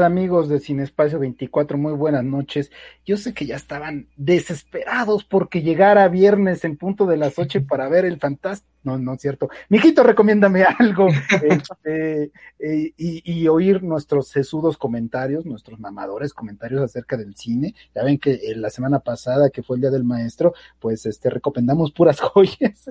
Amigas, amigos de Sin Espacio 24, muy buenas noches. Yo sé que ya estaban desesperados porque llegara viernes en punto de las 8 para ver el fantástico. No, no es cierto. Mijito, recomiéndame algo este, eh, y, oír nuestros sesudos comentarios, nuestros mamadores comentarios acerca del cine. Ya ven que eh, la semana pasada, que fue el Día del Maestro, pues este recomendamos puras joyas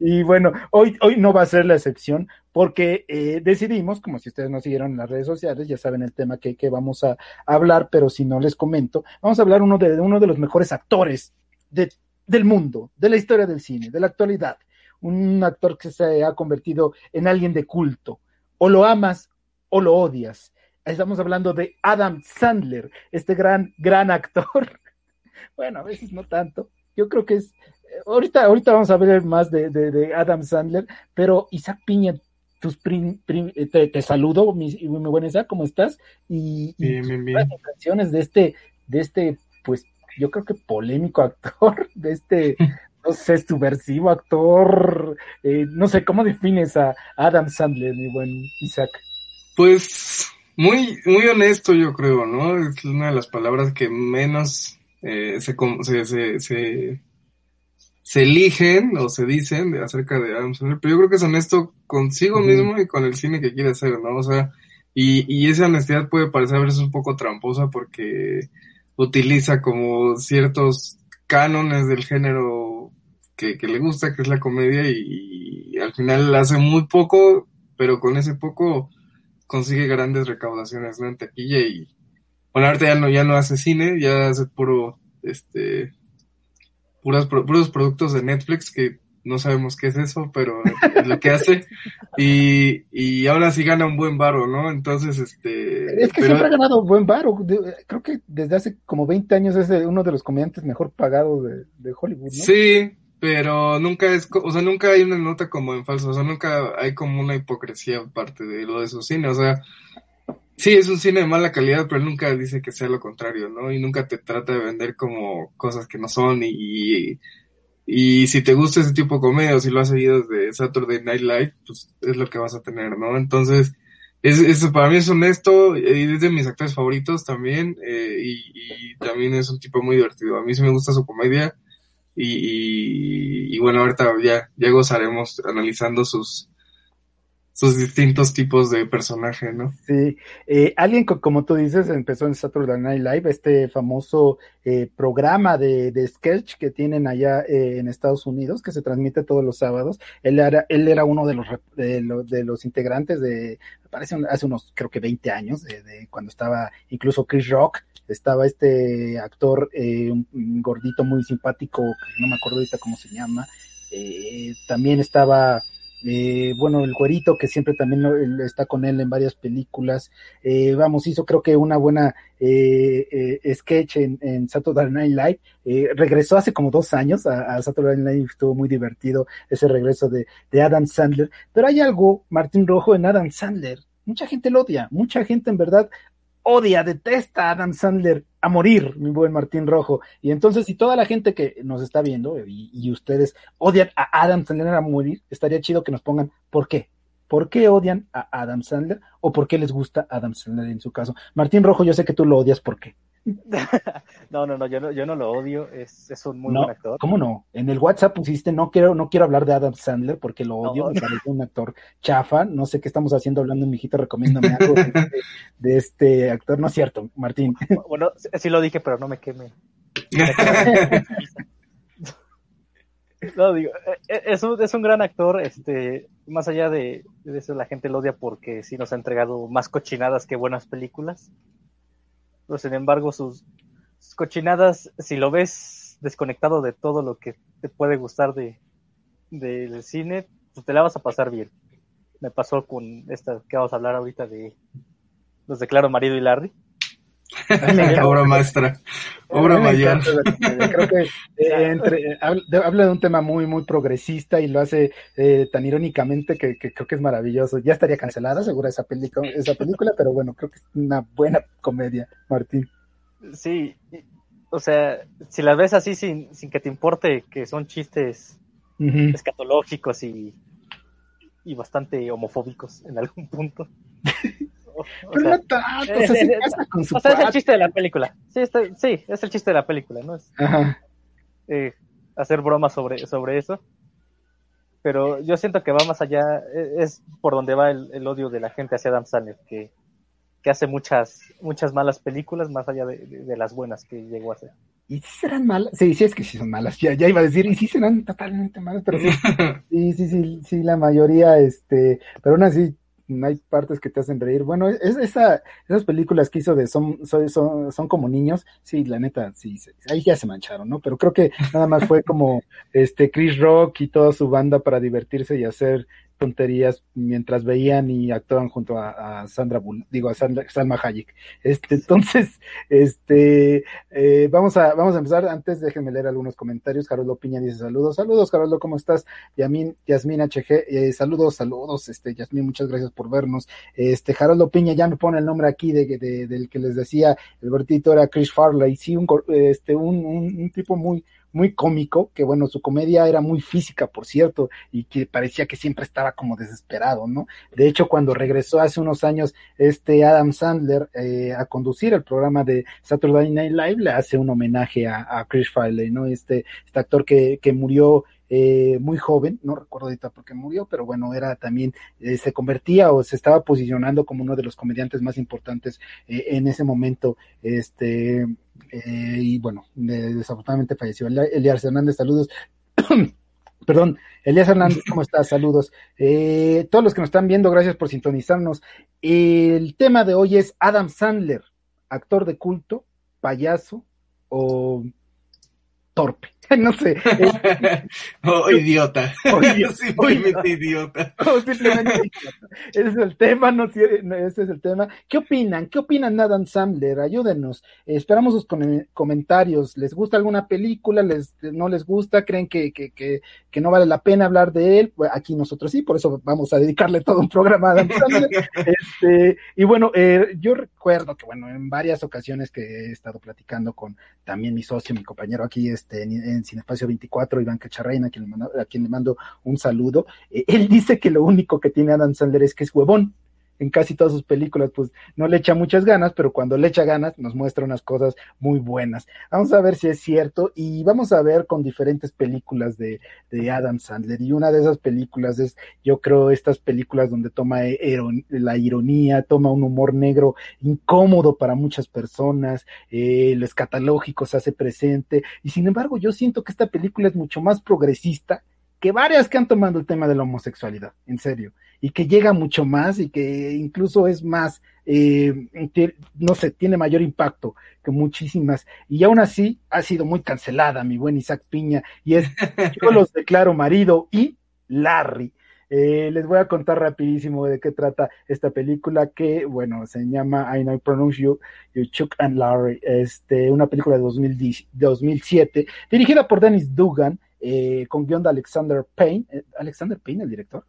y bueno, hoy, hoy no va a ser la excepción porque eh, decidimos, como si ustedes nos siguieron en las redes sociales, ya saben el tema que, que vamos a, hablar, pero si no les comento, vamos a hablar uno de, uno de los mejores actores de, del mundo, de la historia del cine, de la actualidad. Un actor que se ha convertido en alguien de culto. O lo amas o lo odias. Estamos hablando de Adam Sandler, este gran, gran actor. bueno, a veces no tanto. Yo creo que es ahorita, ahorita vamos a ver más de, de, de, Adam Sandler, pero Isaac Piña tus prim, prim, eh, te, te, saludo, mi, mi buena Isaac, ¿cómo estás? Y, y bien, bien, bien. canciones de este, de este, pues, yo creo que polémico actor, de este, no sé, subversivo actor, eh, no sé, ¿cómo defines a Adam Sandler, mi buen Isaac? Pues, muy, muy honesto, yo creo, ¿no? Es una de las palabras que menos eh, se, se, se, se se eligen o se dicen acerca de Adam Sandler, pero yo creo que es honesto consigo mismo y con el cine que quiere hacer, ¿no? O sea, y, y esa honestidad puede parecer a veces un poco tramposa porque utiliza como ciertos cánones del género que, que le gusta, que es la comedia, y, al final hace muy poco, pero con ese poco consigue grandes recaudaciones, ¿no? En taquilla y, bueno, ahorita ya no, ya no hace cine, ya hace puro, este, puras, puros productos de Netflix que no sabemos qué es eso, pero es lo que hace. Y, y ahora sí gana un buen varo, ¿no? Entonces, este... Es que pero... siempre ha ganado un buen varo. Creo que desde hace como 20 años es uno de los comediantes mejor pagados de, de Hollywood, ¿no? Sí, pero nunca es, o sea, nunca hay una nota como en falso, o sea, nunca hay como una hipocresía parte de lo de su cine, o sea, sí, es un cine de mala calidad, pero nunca dice que sea lo contrario, ¿no? Y nunca te trata de vender como cosas que no son y, y, y si te gusta ese tipo de comedia o si lo has seguido desde Saturday Night Live, pues es lo que vas a tener, ¿no? Entonces, es, es para mí es honesto y es de mis actores favoritos también eh, y, y, también es un tipo muy divertido. A mí sí me gusta su comedia y, y, y bueno, ahorita ya, ya gozaremos analizando sus, sus distintos tipos de personaje, ¿no? Sí, eh, alguien como tú dices empezó en Saturday Night Live, este famoso eh, programa de, de, sketch que tienen allá eh, en Estados Unidos, que se transmite todos los sábados. Él era, él era uno de los, de, los, de los integrantes de, parece hace unos, creo que 20 años, de, de cuando estaba incluso Chris Rock, estaba este actor, eh, un, un, gordito muy simpático, no me acuerdo ahorita cómo se llama, eh, también estaba eh, bueno, el güerito que siempre también está con él en varias películas, eh, vamos, hizo creo que una buena eh, eh sketch en, en, Saturday Night Live, eh, regresó hace como dos años a, Saturday Night Live, estuvo muy divertido ese regreso de, de Adam Sandler, pero hay algo, Martín Rojo, en Adam Sandler, mucha gente lo odia, mucha gente en verdad odia, detesta a Adam Sandler, a morir, mi buen Martín Rojo. Y entonces, si toda la gente que nos está viendo y, ustedes odian a Adam Sandler a morir, estaría chido que nos pongan por qué. ¿Por qué odian a Adam Sandler o por qué les gusta Adam Sandler en su caso? Martín Rojo, yo sé que tú lo odias, ¿por qué? no, no, no, yo no, yo no lo odio, es, es un muy buen actor. ¿Cómo no? En el WhatsApp pusiste, no quiero, no quiero hablar de Adam Sandler porque lo odio, me parece un actor chafa, no sé qué estamos haciendo hablando, mijito, recomiéndame algo de, de, este actor, no es cierto, Martín. Bueno, sí lo dije, pero no me queme. no, digo, e, e, es un, es un gran actor, este, más allá de, de eso la gente lo odia porque sí nos ha entregado más cochinadas que buenas películas pero sin embargo sus, cochinadas, si lo ves desconectado de todo lo que te puede gustar de del cine, pues te la vas a pasar bien. Me pasó con esta que vamos a hablar ahorita de Los declaro marido y Larry. obra maestra, obra mayor. Creo que eh, entre, habla de un tema muy, muy progresista y lo hace eh, tan irónicamente que, creo que es maravilloso. Ya estaría cancelada, seguro, esa, película, esa película, pero bueno, creo que es una buena comedia, Martín. Sí, o sea, si las ves así sin, sin que te importe que son chistes escatológicos y, y bastante homofóbicos en algún punto. Pero no tanto, es, o sea, es el chiste de la película. Sí, sí, es el chiste de la película, ¿no? Es, eh, hacer bromas sobre, sobre eso. Pero yo siento que va más allá, e, es, por donde va el, odio de la gente hacia Adam Sandler, que, que hace muchas, muchas malas películas más allá de, las buenas que llegó a hacer. ¿Y si serán malas? Sí, sí, es que sí son malas. Ya, ya iba a decir, y sí serán totalmente malas, pero sí, sí, sí, sí, sí, la mayoría, este, pero aún así, hay partes que te hacen reír. Bueno, es esa, esas películas que hizo de son, son, son, como niños, sí, la neta, sí, ahí ya se mancharon, ¿no? Pero creo que nada más fue como este Chris Rock y toda su banda para divertirse y hacer tonterías mientras veían y actuaban junto a, Sandra Bull, digo a Sandra, Salma Hayek. Este, entonces, este, eh, vamos a, vamos a empezar. Antes déjenme leer algunos comentarios. Caroldo Piña dice saludos, saludos, Caroldo, ¿cómo estás? Yasmin, Yasmin HG, eh, saludos, saludos, este, Yasmin, muchas gracias por vernos. Este, Caroldo Piña ya me pone el nombre aquí de, del que les decía, el vertito era Chris Farley, sí, un, este, un tipo muy, muy cómico, que bueno, su comedia era muy física, por cierto, y que parecía que siempre estaba como desesperado, ¿no? De hecho, cuando regresó hace unos años este Adam Sandler eh, a conducir el programa de Saturday Night Live, le hace un homenaje a, Chris Farley, ¿no? Este, este actor que, que murió eh, muy joven, no recuerdo ahorita por qué murió, pero bueno, era también, eh, se convertía o se estaba posicionando como uno de los comediantes más importantes eh, en ese momento, este, y bueno, desafortunadamente falleció. Elías Hernández, saludos. Perdón, Elías Hernández, ¿cómo estás? Saludos. todos los que nos están viendo, gracias por sintonizarnos. El tema de hoy es Adam Sandler, actor de culto, payaso o torpe. no sé. o idiota. O idiota. simplemente idiota. O simplemente idiota. Ese es el tema, no, ese es el tema. ¿Qué opinan? ¿Qué opinan Adam Sandler? Ayúdenos. esperamos sus comentarios. ¿Les gusta alguna película? ¿Les, ¿No les gusta? ¿Creen que, que, que, que no vale la pena hablar de él? Pues aquí nosotros sí, por eso vamos a dedicarle todo un programa a Adam Sandler. este, y bueno, eh, yo recuerdo que, bueno, en varias ocasiones que he estado platicando con también mi socio, mi compañero aquí, este, en en Cinespacio 24, Iván Cacharreina, a quien, le a quien le mando un saludo. Eh, él dice que lo único que tiene Adam Sandler es que es huevón en casi todas sus películas, pues no le echa muchas ganas, pero cuando le echa ganas nos muestra unas cosas muy buenas. Vamos a ver si es cierto y vamos a ver con diferentes películas de, Adam Sandler. Y una de esas películas es, yo creo, estas películas donde toma la ironía, toma un humor negro incómodo para muchas personas, eh, lo escatológico se hace presente. Y sin embargo, yo siento que esta película es mucho más progresista que varias que han tomado el tema de la homosexualidad, en serio, y que llega mucho más y que incluso es más, eh, no sé, tiene mayor impacto que muchísimas, y aún así ha sido muy cancelada, mi buen Isaac Piña, y es, yo los declaro marido y Larry. Eh, les voy a contar rapidísimo de qué trata esta película que, bueno, se llama I Know Pronounce You, you Chuck and Larry, este, una película de 2007, dirigida por Dennis Dugan, eh, con guion de Alexander Payne. Eh, ¿Alexander Payne, el director?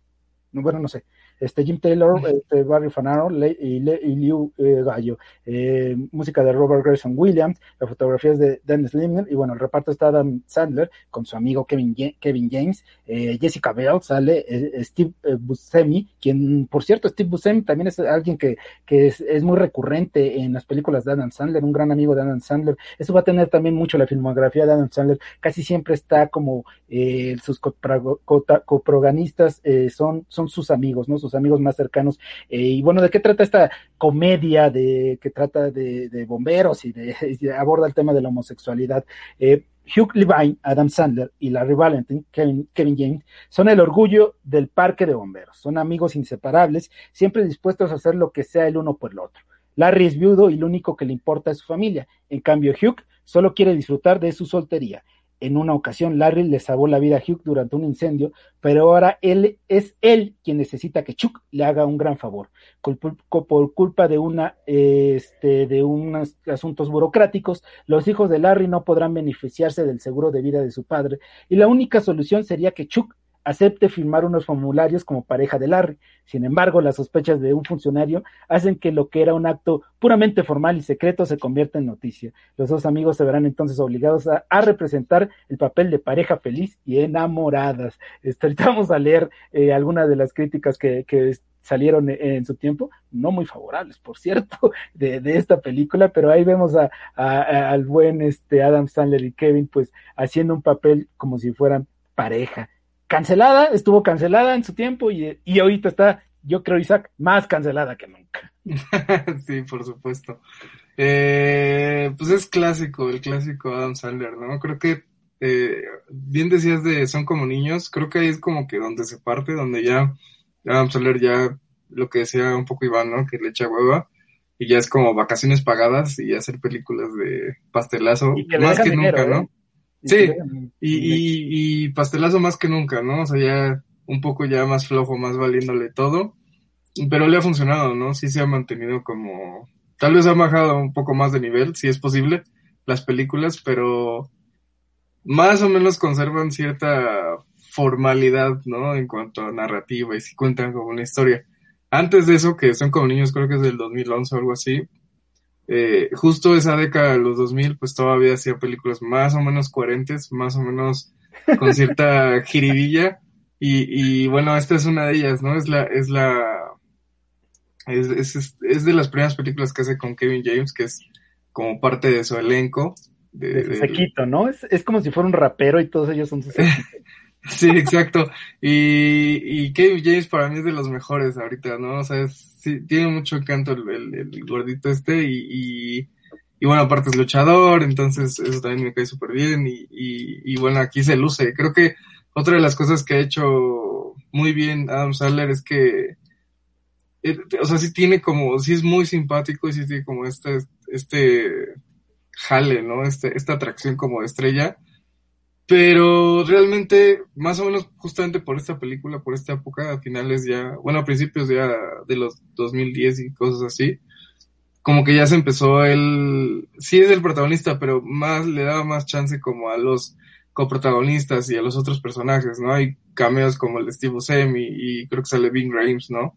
bueno, no sé, este Jim Taylor, este Barry Fanaro y, Liu eh, Gallo, eh, música de Robert Grayson Williams, la fotografía es de Dennis Lindner y bueno, el reparto está Adam Sandler con su amigo Kevin, Kevin James, eh, Jessica Bell sale, Steve Buscemi, quien por cierto Steve Buscemi también es alguien que, que es, es, muy recurrente en las películas de Adam Sandler, un gran amigo de Adam Sandler, eso va a tener también mucho la filmografía de Adam Sandler, casi siempre está como sus coproganistas son, son sus amigos, ¿no? Sus amigos más cercanos. Eh, y bueno, ¿de qué trata esta comedia de que trata de, bomberos y, de, aborda el tema de la homosexualidad? Eh, Hugh Levine, Adam Sandler y Larry Valentine, Kevin, Kevin, James, son el orgullo del parque de bomberos. Son amigos inseparables, siempre dispuestos a hacer lo que sea el uno por el otro. Larry es viudo y lo único que le importa es su familia. En cambio, Hugh solo quiere disfrutar de su soltería. En una ocasión, Larry le salvó la vida a Hugh durante un incendio, pero ahora él es él quien necesita que Chuck le haga un gran favor. Por culpa de una, este, de unos asuntos burocráticos, los hijos de Larry no podrán beneficiarse del seguro de vida de su padre, y la única solución sería que Chuck acepte firmar unos formularios como pareja de Larry. Sin embargo, las sospechas de un funcionario hacen que lo que era un acto puramente formal y secreto se convierta en noticia. Los dos amigos se verán entonces obligados a, representar el papel de pareja feliz y enamoradas. Vamos a leer eh, algunas de las críticas que, salieron en su tiempo, no muy favorables, por cierto, de, esta película, pero ahí vemos a, al buen este Adam Sandler y Kevin, pues haciendo un papel como si fueran pareja cancelada, estuvo cancelada en su tiempo y, y ahorita está, yo creo, Isaac, más cancelada que nunca. sí, por supuesto. Eh, pues es clásico, el clásico Adam Sandler, ¿no? Creo que, eh, bien decías de Son como niños, creo que ahí es como que donde se parte, donde ya Adam Sandler ya, lo que decía un poco Iván, ¿no? Que le echa hueva y ya es como vacaciones pagadas y hacer películas de pastelazo, más que nunca, ¿no? ¿eh? Sí, y, y, pastelazo más que nunca, ¿no? O sea, ya un poco ya más flojo, más valiéndole todo, pero le ha funcionado, ¿no? Sí se ha mantenido como, tal vez ha bajado un poco más de nivel, si es posible, las películas, pero más o menos conservan cierta formalidad, ¿no? En cuanto a narrativa y si cuentan como una historia. Antes de eso, que son como niños, creo que es del 2011 o algo así, eh, justo esa década de los 2000, pues todavía hacía películas más o menos coherentes, más o menos con cierta jiribilla. Y, y bueno, esta es una de ellas, ¿no? Es la, es la, es, es, es, de las primeras películas que hace con Kevin James, que es como parte de su elenco. De, de sequito, ¿no? Es, es como si fuera un rapero y todos ellos son sus Sí, exacto. Y, y Kevin James para mí es de los mejores ahorita, ¿no? O sea, sí, tiene mucho encanto el, el, gordito este y, y, bueno, aparte es luchador, entonces eso también me cae súper bien y, y, y, bueno, aquí se luce. Creo que otra de las cosas que ha hecho muy bien Adam Sandler es que, eh, o sea, sí tiene como, sí es muy simpático y sí tiene como este, este jale, ¿no? Este, esta atracción como de estrella pero realmente, más o menos justamente por esta película, por esta época, a finales ya, bueno, principios ya de los 2010 y cosas así, como que ya se empezó él, sí es el protagonista, pero más le daba más chance como a los coprotagonistas y a los otros personajes, ¿no? Hay cameos como el de Steve Buscemi y creo que sale Bing Rames, ¿no?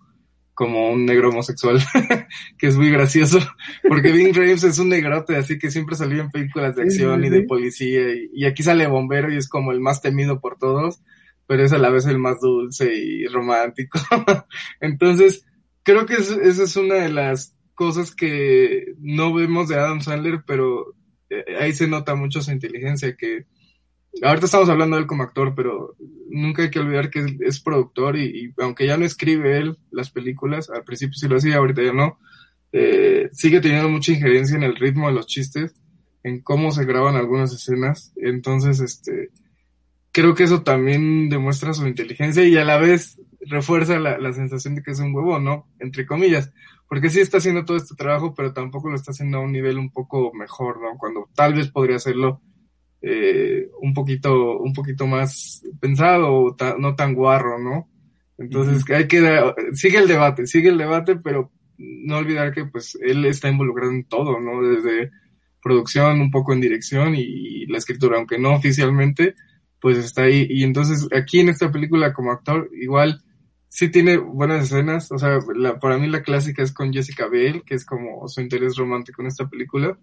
Como un negro homosexual, que es muy gracioso, porque Vin Rames es un negrote, así que siempre salió en películas de acción y de policía, y, aquí sale bombero y es como el más temido por todos, pero es a la vez el más dulce y romántico. Entonces, creo que esa es una de las cosas que no vemos de Adam Sandler, pero eh, ahí se nota mucho su inteligencia, que ahorita estamos hablando de él como actor, pero nunca hay que olvidar que es, productor y, aunque ya no escribe él las películas, al principio sí lo hacía, ahorita ya no, eh, sigue teniendo mucha injerencia en el ritmo de los chistes, en cómo se graban algunas escenas, entonces este creo que eso también demuestra su inteligencia y a la vez refuerza la, la sensación de que es un huevo, ¿no? Entre comillas, porque sí está haciendo todo este trabajo, pero tampoco lo está haciendo a un nivel un poco mejor, ¿no? Cuando tal vez podría hacerlo eh, un poquito, un poquito más pensado o no tan guarro, ¿no? Entonces hay que, sigue el debate, sigue el debate, pero no olvidar que pues él está involucrado en todo, ¿no? Desde producción, un poco en dirección y, la escritura, aunque no oficialmente, pues está ahí. Y entonces aquí en esta película como actor, igual sí tiene buenas escenas, o sea, la, para mí la clásica es con Jessica Biel, que es como su interés romántico en esta película.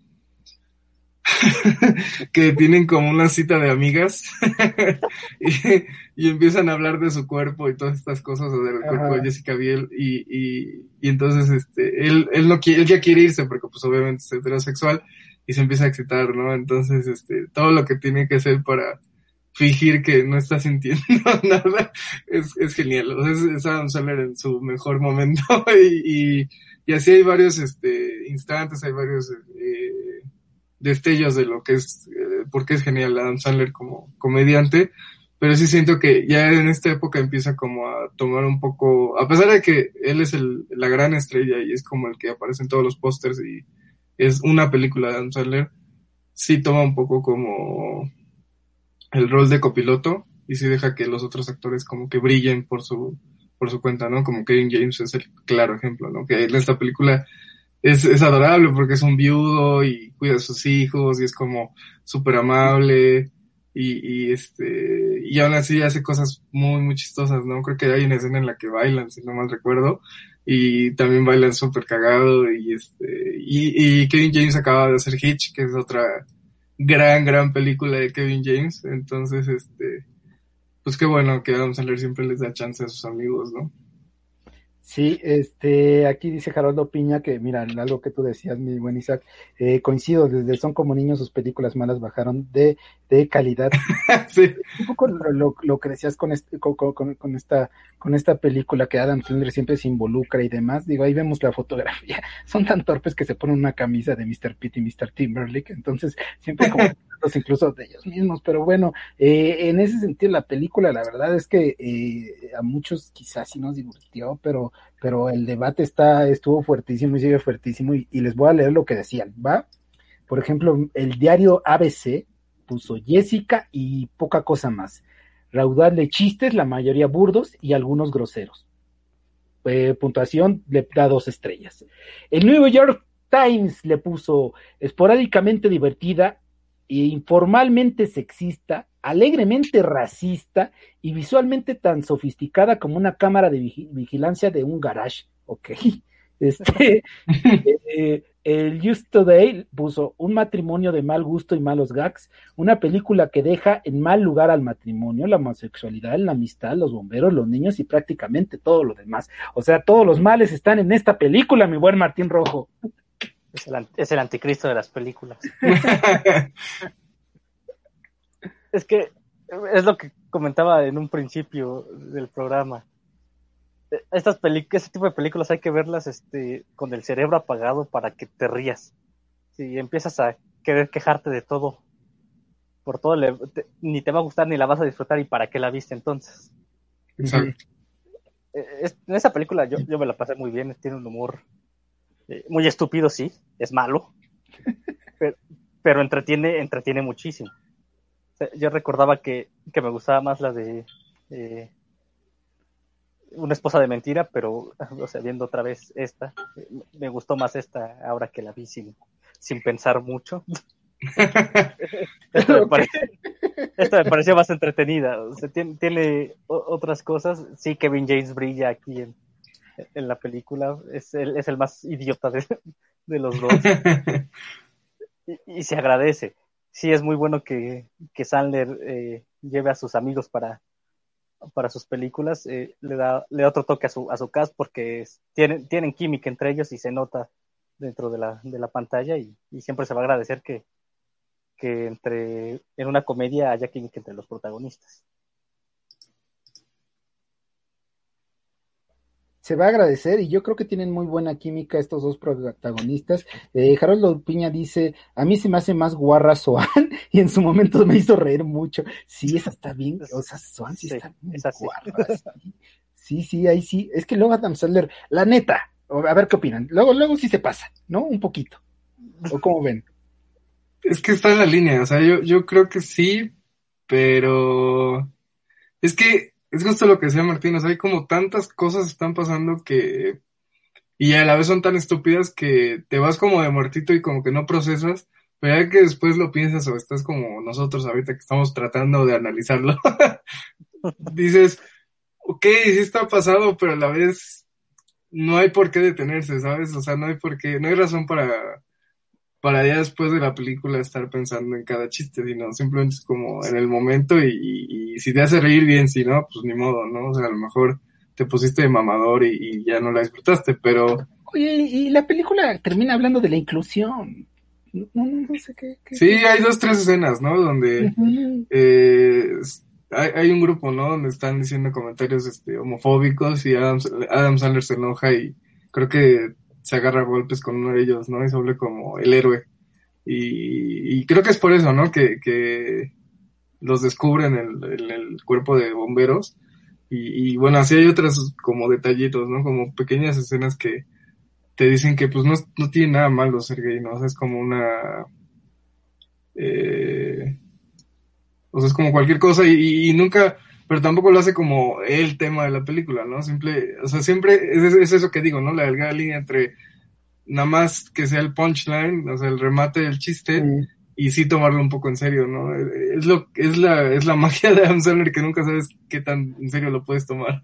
que tienen como una cita de amigas y, empiezan a hablar de su cuerpo y todas estas cosas o del cuerpo de Jessica Biel y, y, y, entonces este él, él no quiere, él ya quiere irse porque pues obviamente es heterosexual y se empieza a excitar, ¿no? Entonces este todo lo que tiene que hacer para fingir que no está sintiendo nada es, es genial. O sea, es, Adam Sandler en su mejor momento y, y, y, así hay varios este, instantes, hay varios eh, destellos de lo que es, eh, porque es genial Adam Sandler como comediante. Pero sí siento que ya en esta época empieza como a tomar un poco, a pesar de que él es el, la gran estrella y es como el que aparece en todos los pósters y es una película de Adam Sandler, sí toma un poco como el rol de copiloto y sí deja que los otros actores como que brillen por su por su cuenta, ¿no? Como Kevin James es el claro ejemplo, ¿no? Que en esta película es, es adorable porque es un viudo y cuida a sus hijos y es como súper amable y, y este y aún así hace cosas muy muy chistosas, ¿no? Creo que hay una escena en la que bailan, si no mal recuerdo, y también bailan súper cagado y este y, y Kevin James acaba de hacer Hitch, que es otra gran, gran película de Kevin James. Entonces, este, pues qué bueno que Adam Sandler siempre les da chance a sus amigos, ¿no? Sí, este, aquí dice Gerardo Piña que, mira, algo que tú decías, mi buen Isaac, eh, coincido, desde Son como niños sus películas malas bajaron de, de calidad. sí. Un poco lo, lo, que decías con, este, con, con, con, esta, con esta película que Adam Sandler siempre se involucra y demás, digo, ahí vemos la fotografía, son tan torpes que se ponen una camisa de Mr. Pitt y Mr. Timberlake, entonces siempre como incluso de ellos mismos, pero bueno, eh, en ese sentido la película, la verdad es que eh, a muchos quizás sí nos divirtió, pero, pero el debate está, estuvo fuertísimo y sigue fuertísimo y, les voy a leer lo que decían, ¿va? Por ejemplo, el diario ABC puso Jessica y poca cosa más. Raudal de chistes, la mayoría burdos y algunos groseros. Eh, puntuación le da dos estrellas. El New York Times le puso esporádicamente divertida informalmente sexista, alegremente racista y visualmente tan sofisticada como una cámara de vigilancia de un garage. Ok. Este, eh, el Just Today puso un matrimonio de mal gusto y malos gags, una película que deja en mal lugar al matrimonio, la homosexualidad, la amistad, los bomberos, los niños y prácticamente todo lo demás. O sea, todos los males están en esta película, mi buen Martín Rojo. Es el, anticristo de las películas. es que es lo que comentaba en un principio del programa. Estas este tipo de películas hay que verlas este, con el cerebro apagado para que te rías. Si empiezas a querer quejarte de todo, por todo, ni te va a gustar ni la vas a disfrutar y para qué la viste entonces. Exacto. en esa película yo, yo me la pasé muy bien, tiene un humor eh, muy estúpido, sí, es malo, pero, entretiene, entretiene muchísimo. Yo recordaba que, me gustaba más la de eh, una esposa de mentira, pero, o sea, viendo otra vez esta, me gustó más esta ahora que la vi sin, sin pensar mucho. esto, me pareció más entretenida. tiene, tiene, otras cosas. Sí, Kevin James brilla aquí en, en la película. Es el, es el más idiota de, los dos. y, se agradece. Sí, es muy bueno que, que Sandler eh, lleve a sus amigos para, para sus películas. Eh, le, da, le da otro toque a su, a su cast porque tienen, tienen química entre ellos y se nota dentro de la, de la pantalla y, y siempre se va a agradecer que, que entre en una comedia haya química entre los protagonistas. Se va a agradecer y yo creo que tienen muy buena química estos dos protagonistas. Eh, Harold Piña dice, a mí se me hace más guarra Swan y en su momento me hizo reír mucho. Sí, esa está bien, o sea, Swan sí, está bien guarra. Sí. sí, ahí sí. Es que luego Adam Sandler, la neta, a ver qué opinan. Luego, luego sí se pasa, ¿no? Un poquito. ¿O cómo ven? Es que está en la línea, o sea, yo, yo creo que sí, pero es que es justo lo que decía Martín, o sea, hay como tantas cosas están pasando que, y a la vez son tan estúpidas que te vas como de muertito y como que no procesas, pero ya que después lo piensas o estás como nosotros ahorita que estamos tratando de analizarlo, dices, ok, sí está pasado, pero a la vez no hay por qué detenerse, ¿sabes? O sea, no hay por qué, no hay razón para, para ya después de la película estar pensando en cada chiste, sino simplemente es como en el momento y, si te hace reír bien, si no, pues ni modo, ¿no? O sea, a lo mejor te pusiste de mamador y, ya no la disfrutaste, pero... Oye, y la película termina hablando de la inclusión. No, no, sé qué, Sí, hay dos, tres escenas, ¿no? Donde eh, hay, un grupo, ¿no? Donde están diciendo comentarios este, homofóbicos y Adam, Adam Sandler se enoja y creo que se agarra golpes con uno de ellos, ¿no? Y se vuelve como el héroe. Y, creo que es por eso, ¿no? Que, los descubren en el, el, cuerpo de bomberos. Y, bueno, así hay otras como detallitos, ¿no? Como pequeñas escenas que te dicen que pues no, no tiene nada malo ser gay, ¿no? O sea, es como una... Eh, o sea, es como cualquier cosa y, nunca, pero tampoco lo hace como el tema de la película, ¿no? Simple, o sea, siempre es, eso que digo, ¿no? La delgada línea entre nada más que sea el punchline, o sea, el remate del chiste y sí tomarlo un poco en serio, ¿no? Es lo, es la, es la magia de Adam Sandler que nunca sabes qué tan en serio lo puedes tomar.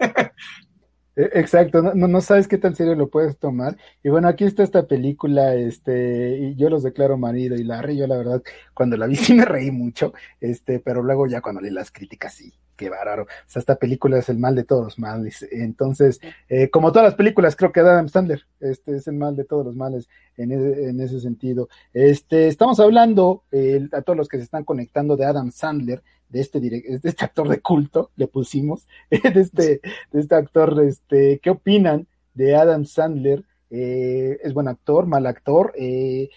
E, exacto, no, no sabes qué tan serio lo puedes tomar. Y bueno, aquí está esta película, este, y yo los declaro marido y Larry, yo la verdad, cuando la vi sí me reí mucho, este, pero luego ya cuando leí las críticas sí, qué bárbaro. O sea, esta película es el mal de todos los males. Entonces, eh, como todas las películas, creo que Adam Sandler, este es el mal de todos los males en, en ese sentido. Este, estamos hablando, eh, a todos los que se están conectando de Adam Sandler, de este, de este actor de culto, le pusimos, de este, de este actor, este, ¿qué opinan de Adam Sandler? Eh, ¿Es buen actor, mal actor? Eh,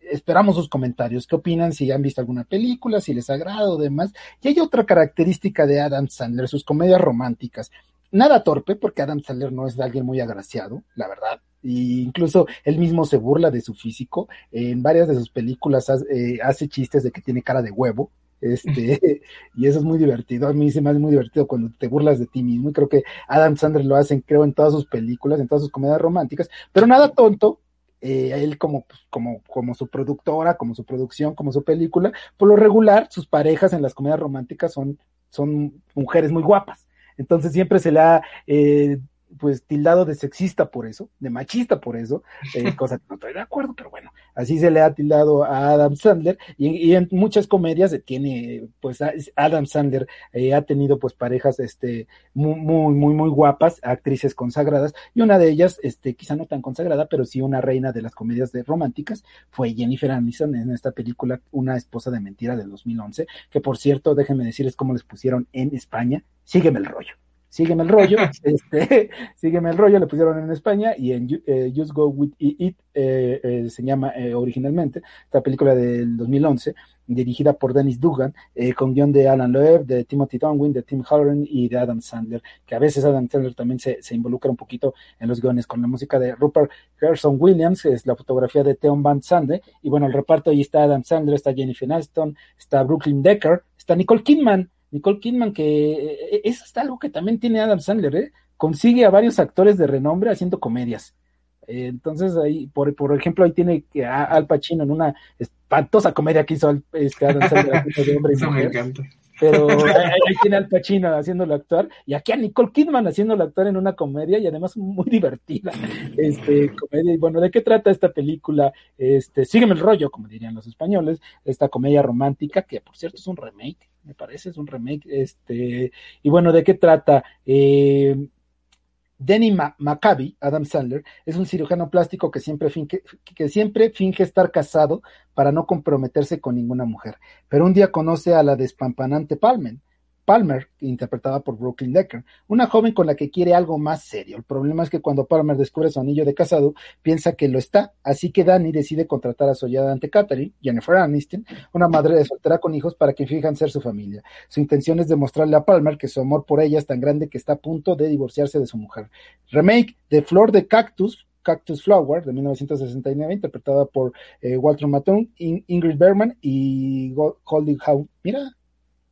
esperamos sus comentarios. ¿Qué opinan? Si han visto alguna película, si les agrada o demás. Y hay otra característica de Adam Sandler, sus comedias románticas. Nada torpe, porque Adam Sandler no es alguien muy agraciado, la verdad. Y incluso él mismo se burla de su físico. En varias de sus películas hace, eh, hace chistes de que tiene cara de huevo. Este, y eso es muy divertido. A mí se me hace muy divertido cuando te burlas de ti mismo. Y creo que Adam Sandler lo hace, creo, en todas sus películas, en todas sus comedias románticas. Pero nada tonto. Eh, él como, pues, como, como su productora, como su producción, como su película, por lo regular, sus parejas en las comedias románticas son, son mujeres muy guapas. Entonces siempre se le ha eh, pues tildado de sexista por eso, de machista por eso, eh, cosa que no estoy de acuerdo, pero bueno, así se le ha tildado a Adam Sandler y, en muchas comedias tiene, pues Adam Sandler eh, ha tenido pues parejas este muy, muy, muy, muy guapas, actrices consagradas y una de ellas, este quizá no tan consagrada, pero sí una reina de las comedias de románticas fue Jennifer Aniston en esta película Una esposa de mentira del 2011, que por cierto, déjenme decirles cómo les pusieron en España, sígueme el rollo sígueme el rollo, este, sígueme el rollo, le pusieron en España y en eh, Just Go With It eh, eh, se llama originalmente, esta película del 2011, dirigida por Dennis Dugan, con guion de Alan Loeb, de Timothy Donwin, de Tim Halloran y de Adam Sandler, que a veces Adam Sandler también se, se involucra un poquito en los guiones, con la música de Rupert Gerson Williams, que es la fotografía de Theon Van Sande, y bueno, el reparto ahí está Adam Sandler, está Jennifer Aniston, está Brooklyn Decker, está Nicole Kidman, Nicole Kidman, que eh, eso está algo que también tiene Adam Sandler, ¿eh? Consigue a varios actores de renombre haciendo comedias. Eh, entonces ahí, por, por ejemplo, ahí tiene a Al Pacino en una espantosa comedia que hizo este Adam Sandler de hombre y Me encanta. Pero ahí, tiene Al Pacino haciéndolo actuar y aquí a Nicole Kidman haciéndolo actuar en una comedia y además muy divertida este comedia y bueno de qué trata esta película este sígueme el rollo como dirían los españoles esta comedia romántica que por cierto es un remake me parece, es un remake. Este, y bueno, ¿de qué trata? Eh, Denny Maccabi, Adam Sandler, es un cirujano plástico que siempre, finge, que siempre finge estar casado para no comprometerse con ninguna mujer. Pero un día conoce a la despampanante Palmen, Palmer, interpretada por Brooklyn Decker, una joven con la que quiere algo más serio. El problema es que cuando Palmer descubre su anillo de casado, piensa que lo está, así que Danny decide contratar a su ayudante Catherine, Jennifer Aniston, una madre de soltera con hijos para que fijan ser su familia. Su intención es demostrarle a Palmer que su amor por ella es tan grande que está a punto de divorciarse de su mujer. Remake de Flor de Cactus, Cactus Flower de 1969, interpretada por eh, Walter Matthau, Ingrid Bergman y Goldie Howe. Mira,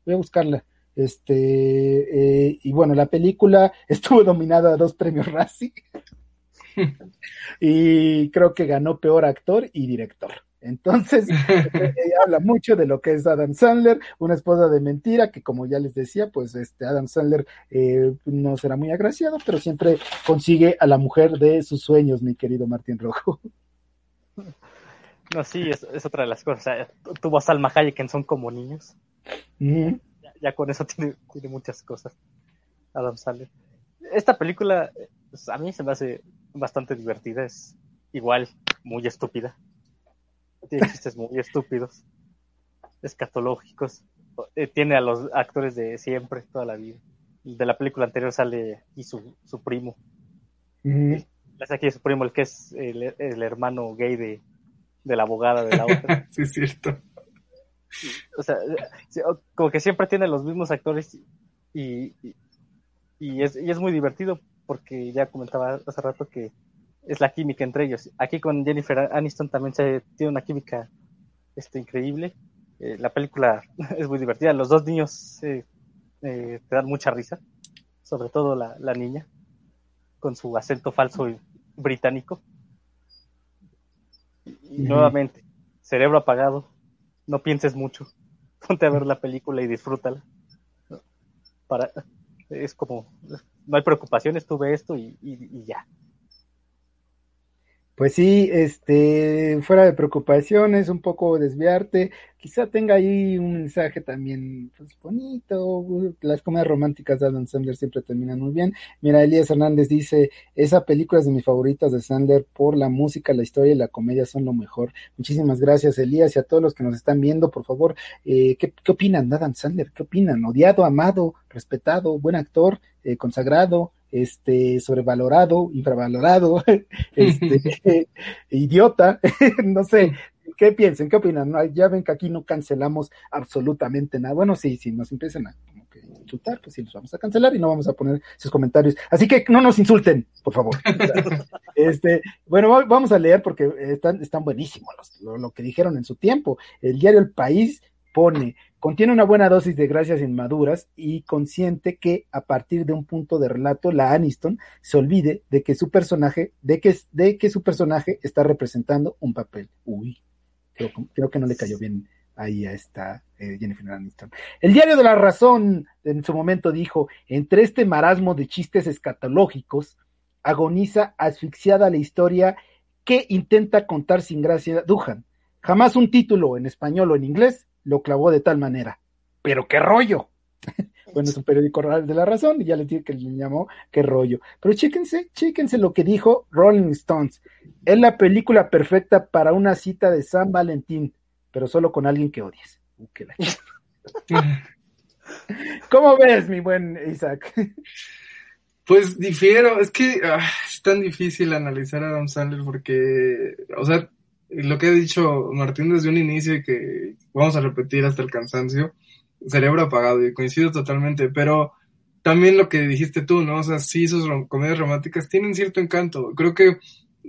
voy a buscarla. Este, eh, y bueno, la película estuvo dominada a dos premios Razzie. y creo que ganó peor actor y director. Entonces, eh, habla mucho de lo que es Adam Sandler, una esposa de mentira, que como ya les decía, pues este Adam Sandler eh, no será muy agraciado, pero siempre consigue a la mujer de sus sueños, mi querido Martín Rojo. No, sí, es, otra de las cosas. tuvo a Salma Hayek en Son como niños. Ya, con eso tiene, tiene muchas cosas. Adam Sandler. Esta película, pues, a mí se me hace bastante divertida, es igual muy estúpida tiene chistes muy estúpidos, escatológicos. Eh, tiene a los actores de siempre, toda la vida. De la película anterior sale y su, su primo. aquí su primo, el que es el, hermano gay de, la abogada de la otra. sí, es cierto. O sea, como que siempre tiene los mismos actores y, y, es, y es muy divertido porque ya comentaba hace rato que es la química entre ellos. Aquí con Jennifer Aniston también se tiene una química este, increíble. Eh, la película es muy divertida. Los dos niños eh, eh, te dan mucha risa, sobre todo la, niña, con su acento falso británico. Y, nuevamente, cerebro apagado, no pienses mucho, ponte a ver la película y disfrútala. Para, es como, no hay preocupaciones, tú esto y ya. Pues sí, este, fuera de preocupaciones, un poco desviarte, quizá tenga ahí un mensaje también pues, bonito, las comedias románticas de Adam Sandler siempre terminan muy bien. Mira, Elías Hernández dice, esa película es de mis favoritas de Sandler por la música, la historia y la comedia son lo mejor. Muchísimas gracias, Elías, y a todos los que nos están viendo, por favor, eh, ¿qué, ¿qué, opinan Adam Sandler? ¿Qué opinan? Odiado, amado, respetado, buen actor, eh, consagrado, este, sobrevalorado, infravalorado, este, idiota, no sé, ¿qué piensen? ¿Qué opinan? ya ven que aquí no cancelamos absolutamente nada. Bueno, sí, sí, nos empiezan a como que insultar, pues sí, los vamos a cancelar y no vamos a poner sus comentarios. Así que no nos insulten, por favor. este, bueno, vamos a leer porque están, están buenísimos lo, lo que dijeron en su tiempo. El diario El País pone, Contiene una buena dosis de gracias inmaduras y consciente que a partir de un punto de relato la Aniston se olvide de que su personaje, de que, de que su personaje está representando un papel. Uy, creo, creo que no le cayó bien ahí a esta eh, Jennifer Aniston. El diario de la razón en su momento dijo, entre este marasmo de chistes escatológicos, agoniza asfixiada la historia que intenta contar sin gracia Duhan. Jamás un título en español o en inglés lo clavó de tal manera. Pero qué rollo. bueno, es un periódico de la razón, y ya les dije que le llamó qué rollo. Pero chéquense, chéquense lo que dijo Rolling Stones. Es la película perfecta para una cita de San Valentín, pero solo con alguien que odies. Uh, ¿Cómo ves, mi buen Isaac? Pues difiero, es que ah, es tan difícil analizar a Adam Sandler porque, o sea, lo que ha dicho Martín desde un inicio y que vamos a repetir hasta el cansancio, cerebro apagado y coincido totalmente, pero también lo que dijiste tú, ¿no? O sea, sí, sus comedias románticas tienen cierto encanto. Creo que,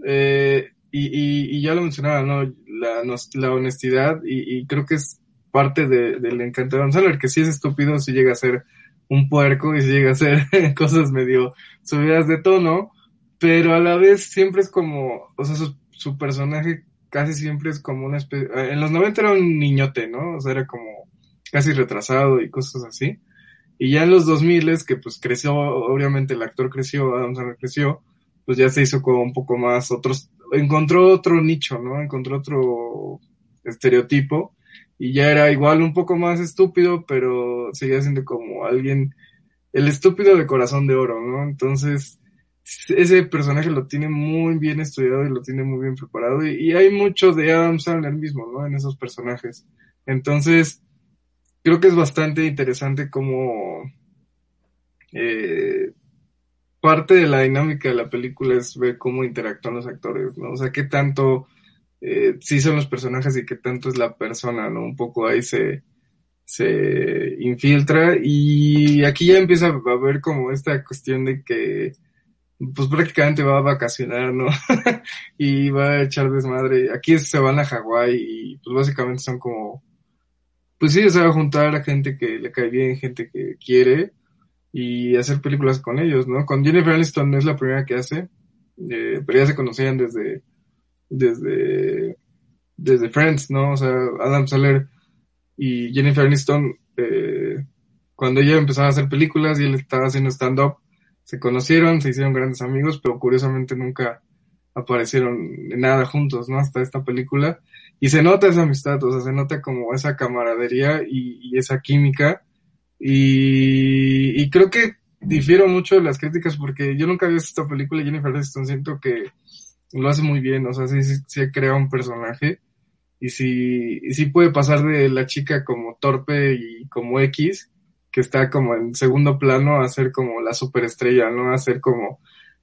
eh, y, y, ya lo mencionaba, ¿no? La, la honestidad y, creo que es parte del encanto de Gonzalo, el que sí es estúpido, si llega a ser un puerco y si llega a ser cosas medio subidas de tono, pero a la vez siempre es como, o sea, su personaje casi siempre es como una especie, eh, en los 90 era un niñote, ¿no? O sea, era como casi retrasado y cosas así. Y ya en los 2000 es que pues creció, obviamente el actor creció, Adam Sandler creció, pues ya se hizo como un poco más otros, encontró otro nicho, ¿no? Encontró otro estereotipo y ya era igual un poco más estúpido, pero seguía siendo como alguien, el estúpido de corazón de oro, ¿no? Entonces, ese personaje lo tiene muy bien estudiado y lo tiene muy bien preparado y, hay mucho de Adam Sandler mismo, ¿no? En esos personajes. Entonces, creo que es bastante interesante como eh, parte de la dinámica de la película es ver cómo interactúan los actores, ¿no? O sea, qué tanto eh, sí son los personajes y qué tanto es la persona, ¿no? Un poco ahí se, se infiltra y aquí ya empieza a ver como esta cuestión de que pues prácticamente va a vacacionar, ¿no? y va a echar desmadre. Aquí se van a Hawái y pues básicamente son como, pues sí, se va a juntar a gente que le cae bien, gente que quiere y hacer películas con ellos, ¿no? Con Jennifer Aniston es la primera que hace, eh, pero ya se conocían desde, desde desde Friends, ¿no? O sea, Adam Sandler y Jennifer Aniston, eh, cuando ella empezaba a hacer películas y él estaba haciendo stand-up, se conocieron, se hicieron grandes amigos, pero curiosamente nunca aparecieron nada juntos, ¿no? Hasta esta película. Y se nota esa amistad, o sea, se nota como esa camaradería y, esa química. Y, y, creo que difiero mucho de las críticas porque yo nunca había visto esta película y Jennifer Aniston siento que lo hace muy bien, o sea, sí, sí, sí crea un personaje y sí, y sí puede pasar de la chica como torpe y como X, que está como en segundo plano, a ser como la superestrella, ¿no? A ser como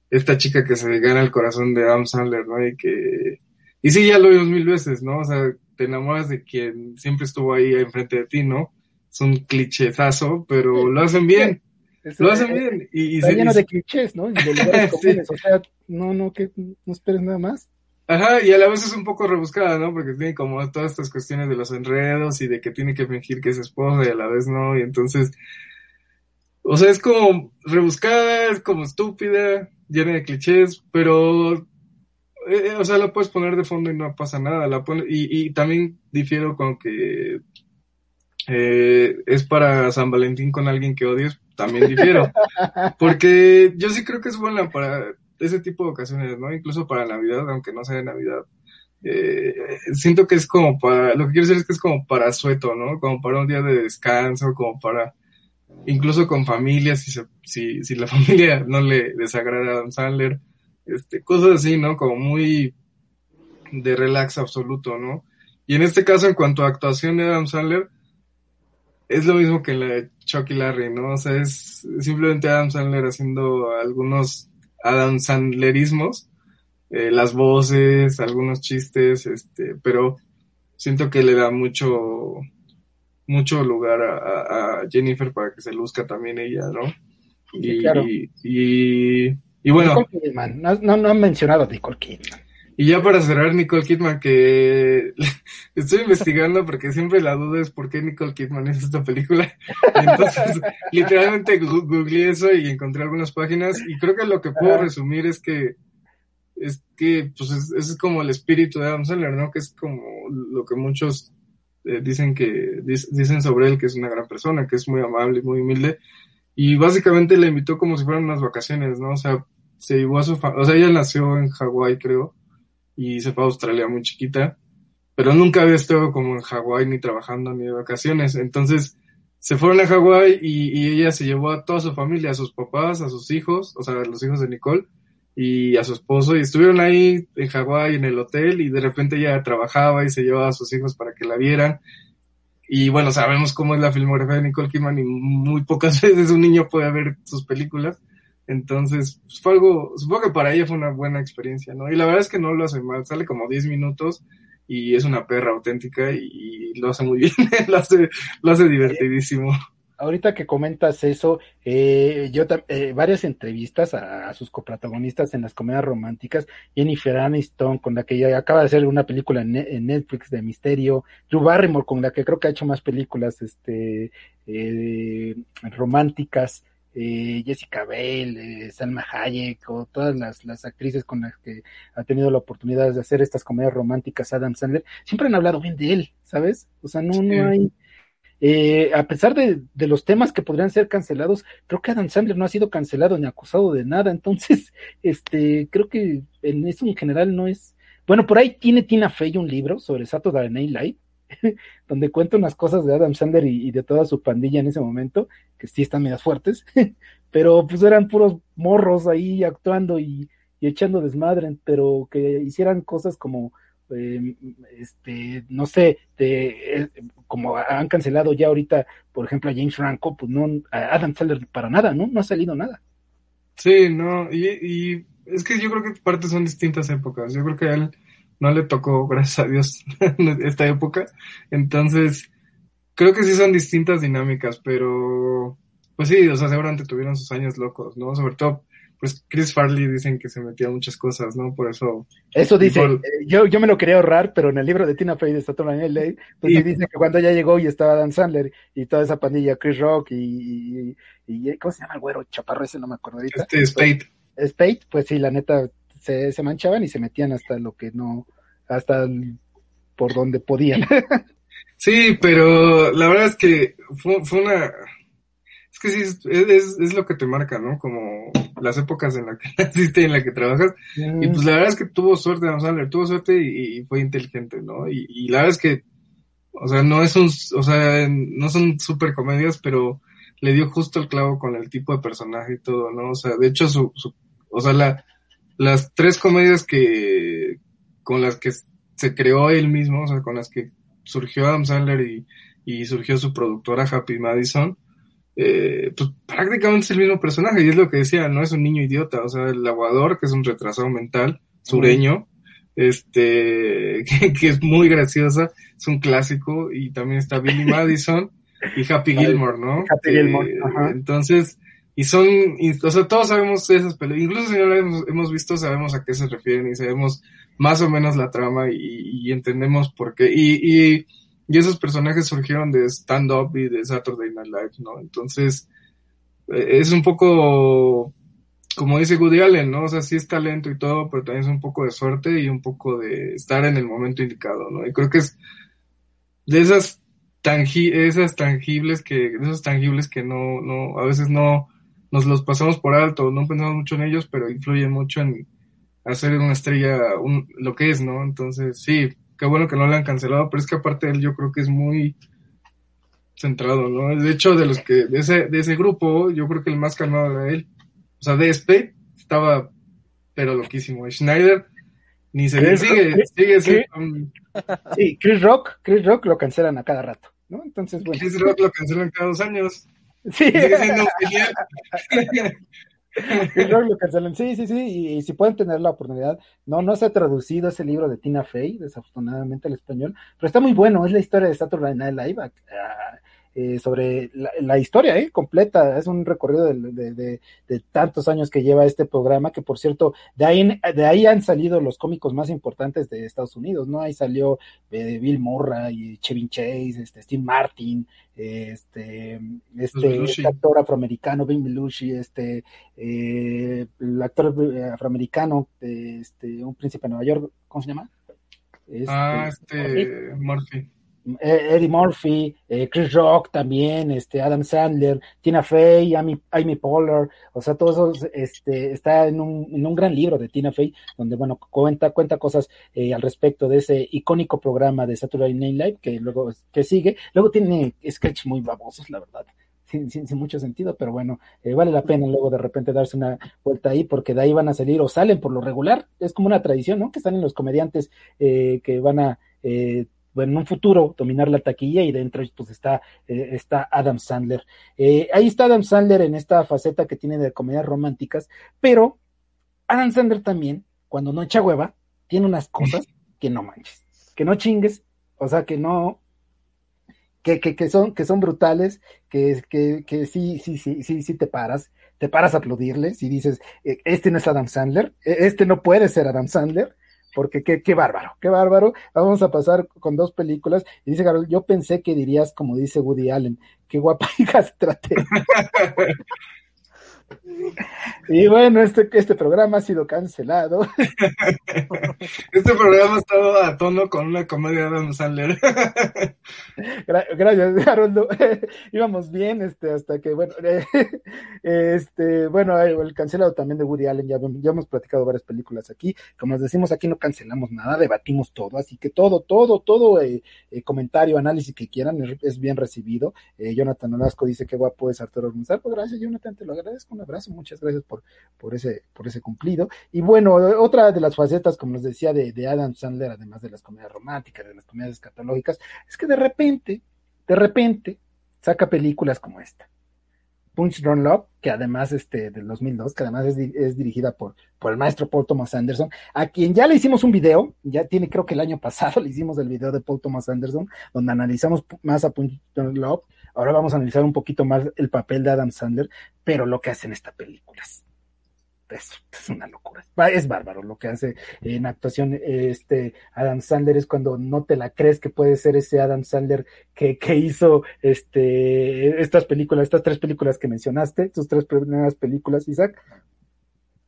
esta chica que se gana el corazón de Adam Sandler, ¿no? Y que, y sí, ya lo vimos mil veces, ¿no? O sea, te enamoras de quien siempre estuvo ahí enfrente de ti, ¿no? Es un clichézazo, pero lo hacen bien. Eso lo hacen bien. Y, está lleno de clichés, ¿no? De lugares comunes. sí. O sea, no, no, que no esperes nada más. Ajá, y a la vez es un poco rebuscada, ¿no? Porque tiene como todas estas cuestiones de los enredos y de que tiene que fingir que es esposa y a la vez no, y entonces, o sea, es como rebuscada, es como estúpida, llena de clichés, pero, eh, o sea, la puedes poner de fondo y no pasa nada, la pone, y, y también difiero con que eh, es para San Valentín con alguien que odies, también difiero, porque yo sí creo que es buena para ese tipo de ocasiones, ¿no? Incluso para Navidad, aunque no sea de Navidad. Eh, siento que es como para, lo que quiero decir es que es como para sueto, ¿no? Como para un día de descanso, como para, incluso con familia, si, se, si, si la familia no le desagrada a Adam Sandler, este, cosas así, ¿no? Como muy de relax absoluto, ¿no? Y en este caso, en cuanto a actuación de Adam Sandler, es lo mismo que la de Chucky Larry, ¿no? O sea, es simplemente Adam Sandler haciendo algunos Adam Sandlerismos, eh, las voces, algunos chistes, este, pero siento que le da mucho, mucho lugar a, a Jennifer para que se luzca también ella, ¿no? Y, Sí, claro. y, y, y bueno. No, no han mencionado a Nicole Kidman. Y ya para cerrar, Nicole Kidman, que estoy investigando porque siempre la duda es por qué Nicole Kidman es esta película. Entonces, literalmente googleé eso y encontré algunas páginas y creo que lo que puedo resumir es que es que pues es, es como el espíritu de Adam Sandler, ¿no? Que es como lo que muchos eh, dicen que dicen sobre él que es una gran persona, que es muy amable, muy humilde y básicamente la invitó como si fueran unas vacaciones, ¿no? O sea, se llevó a su fa- o sea, ella nació en Hawái, creo y se fue a Australia muy chiquita, pero nunca había estado como en Hawái ni trabajando ni de vacaciones. Entonces se fueron a Hawái y, ella se llevó a toda su familia, a sus papás, a sus hijos, o sea, a los hijos de Nicole y a su esposo y estuvieron ahí en Hawái en el hotel y de repente ella trabajaba y se llevaba a sus hijos para que la vieran. Y bueno, sabemos cómo es la filmografía de Nicole Kidman y muy pocas veces un niño puede ver sus películas. Entonces, pues, fue algo, supongo que para ella fue una buena experiencia, ¿no? Y la verdad es que no lo hace mal, sale como 10 minutos y es una perra auténtica y, lo hace muy bien, lo hace, lo hace divertidísimo. Ahorita que comentas eso, eh, yo eh, varias entrevistas a, sus coprotagonistas en las comedias románticas, Jennifer Aniston, con la que ya acaba de hacer una película en, en Netflix de misterio, Drew Barrymore, con la que creo que ha hecho más películas este, eh, románticas, eh, Jessica Biel, eh, Salma Hayek, o todas las, las actrices con las que ha tenido la oportunidad de hacer estas comedias románticas, Adam Sandler, siempre han hablado bien de él, ¿sabes? O sea, no, hay eh, a pesar de, de los temas que podrían ser cancelados, creo que Adam Sandler no ha sido cancelado ni acusado de nada, entonces, este, creo que en eso en general no es, bueno, por ahí tiene Tina Fey un libro sobre Saturday Night Live, donde cuenta unas cosas de Adam Sandler y, de toda su pandilla en ese momento, que sí están medias fuertes, pero pues eran puros morros ahí actuando y, y echando desmadre, pero que hicieran cosas como eh, este, no sé, de, eh, como han cancelado ya ahorita, por ejemplo, a James Franco, pues no, a Adam Sandler para nada, ¿no? No ha salido nada. Sí, no, y, es que yo creo que parte son distintas épocas. Yo creo que él no le tocó, gracias a Dios, esta época. Entonces, creo que sí son distintas dinámicas, pero pues sí, o sea, seguramente tuvieron sus años locos, ¿no? Sobre todo, pues Chris Farley dicen que se metía a muchas cosas, ¿no? Por eso. Eso dice, eh, yo, yo me lo quería ahorrar, pero en el libro de Tina Fey de Saturday Night Live, pues Y- sí dice que cuando ya llegó y estaba Dan Sandler y toda esa pandilla, Chris Rock y, y, y- ¿cómo se llama el güero? Chaparro ese, no me acuerdo ahorita. Este Spade. Spade, pues sí, la neta, se, manchaban y se metían hasta lo que no, hasta por donde podían. Sí, pero la verdad es que fue, fue una... Es que sí, es, es, lo que te marca, ¿no? Como las épocas en las que naciste y en las que trabajas. Y pues la verdad es que tuvo suerte, Adam Sandler, tuvo suerte y, y fue inteligente, ¿no? Y, y, la verdad es que, o sea, no es un, o sea, no son super comedias, pero le dio justo el clavo con el tipo de personaje y todo, ¿no? O sea, de hecho, su, su o sea, la, las tres comedias que, con las que se creó él mismo, o sea, con las que surgió Adam Sandler y, y surgió su productora Happy Madison, eh, pues prácticamente es el mismo personaje y es lo que decía, no es un niño idiota, o sea, el aguador, que es un retrasado mental, sureño, este, que, que, es muy graciosa, es un clásico, y también está Billy Madison y Happy Gilmore, ¿no? Happy Gilmore, eh, Entonces, y son, o sea, todos sabemos esas películas, incluso si no las hemos, visto, sabemos a qué se refieren y sabemos más o menos la trama y, y entendemos por qué. Y, y, y, esos personajes surgieron de Stand Up y de Saturday Night Live, ¿no? Entonces, es un poco, como dice Woody Allen, ¿no? O sea, sí es talento y todo, pero también es un poco de suerte y un poco de estar en el momento indicado, ¿no? Y creo que es de esas, esas tangibles que, de esos tangibles que no, no, a veces no, nos los pasamos por alto, no pensamos mucho en ellos, pero influyen mucho en hacer una estrella un, lo que es, ¿no? Entonces, sí, qué bueno que no le han cancelado, pero es que aparte él yo creo que es muy centrado, ¿no? De hecho, de los que, de ese, de ese grupo, yo creo que el más calmado era él. O sea, de este estaba, pero loquísimo. Schneider, ni se ve, sigue, sigue, sigue con... Sí, Chris Rock, Chris Rock lo cancelan a cada rato, ¿no? Entonces, bueno. Chris Rock lo cancelan cada dos años. Sí. lo cancelan. Sí, sí, sí. Y, y, si pueden tener la oportunidad, no, no se ha traducido ese libro de Tina Fey, desafortunadamente al español, pero está muy bueno. Es la historia de Saturday Night Live. Uh, eh, sobre la, la, historia eh, completa. Es un recorrido de, de, de, de, tantos años que lleva este programa, que por cierto, de ahí, de ahí han salido los cómicos más importantes de Estados Unidos, ¿no? Ahí salió eh, Bill Murray, Chevin Chase, este, Steve Martin, este, este, este, actor afroamericano, Ben Belushi, este, eh, el actor afroamericano, este, un príncipe de Nueva York, ¿cómo se llama? Este, ah, este, Murphy. Eddie Murphy, eh, Chris Rock también, este, Adam Sandler, Tina Fey, Amy, Amy Poehler, o sea, todo eso este, está en un, en un gran libro de Tina Fey, donde, bueno, cuenta, cuenta cosas eh, al respecto de ese icónico programa de Saturday Night Live que luego, que sigue, luego tiene sketch muy babosos, la verdad. Sin, sin, sin, mucho sentido, pero bueno, eh, vale la pena luego de repente darse una vuelta ahí, porque de ahí van a salir o salen por lo regular, es como una tradición, ¿no? Que están en los comediantes eh, que van a eh, en un futuro dominar la taquilla y dentro pues está, eh, está Adam Sandler. Eh, ahí está Adam Sandler en esta faceta que tiene de comedias románticas, pero Adam Sandler también, cuando no echa hueva, tiene unas cosas que no manches, que no chingues, o sea, que no, que, que, que son, que son brutales, que, que, que sí, sí, sí, sí, sí te paras, te paras a aplaudirles y dices, eh, este no es Adam Sandler, e, este no puede ser Adam Sandler, porque qué, qué bárbaro, qué bárbaro. Vamos a pasar con dos películas. Y dice Carol, yo pensé que dirías, como dice Woody Allen, qué guapa hija se trate. Y bueno, este, este programa ha sido cancelado. Este programa ha estado a tono con una comedia de Adam Sandler. Gracias, Haroldo. Íbamos bien, este, hasta que, bueno, este, bueno, el cancelado también de Woody Allen, ya, ya hemos platicado varias películas aquí. Como les decimos, aquí no cancelamos nada, debatimos todo, así que todo, todo, todo eh, eh, comentario, análisis que quieran es, bien recibido. Eh, Jonathan Olasco dice que guapo es Arturo González. Pues gracias, Jonathan, te lo agradezco. Un abrazo, muchas gracias por por, ese, por ese cumplido. Y bueno, otra de las facetas, como les decía, de, de Adam Sandler, además de las comedias románticas, de las comedias escatológicas, es que de repente, de repente, saca películas como esta. Punch Drunk Love, que además este del 2002, que además es, es, dirigida por, por el maestro Paul Thomas Anderson, a quien ya le hicimos un video, ya tiene creo que el año pasado le hicimos el video de Paul Thomas Anderson, donde analizamos más a Punch Drunk Love, ahora vamos a analizar un poquito más el papel de Adam Sandler, pero lo que hace en esta película es una locura. Es bárbaro lo que hace en actuación este Adam Sandler. Es cuando no te la crees que puede ser ese Adam Sandler que, que hizo este estas películas, estas tres películas que mencionaste, tus tres primeras películas, Isaac.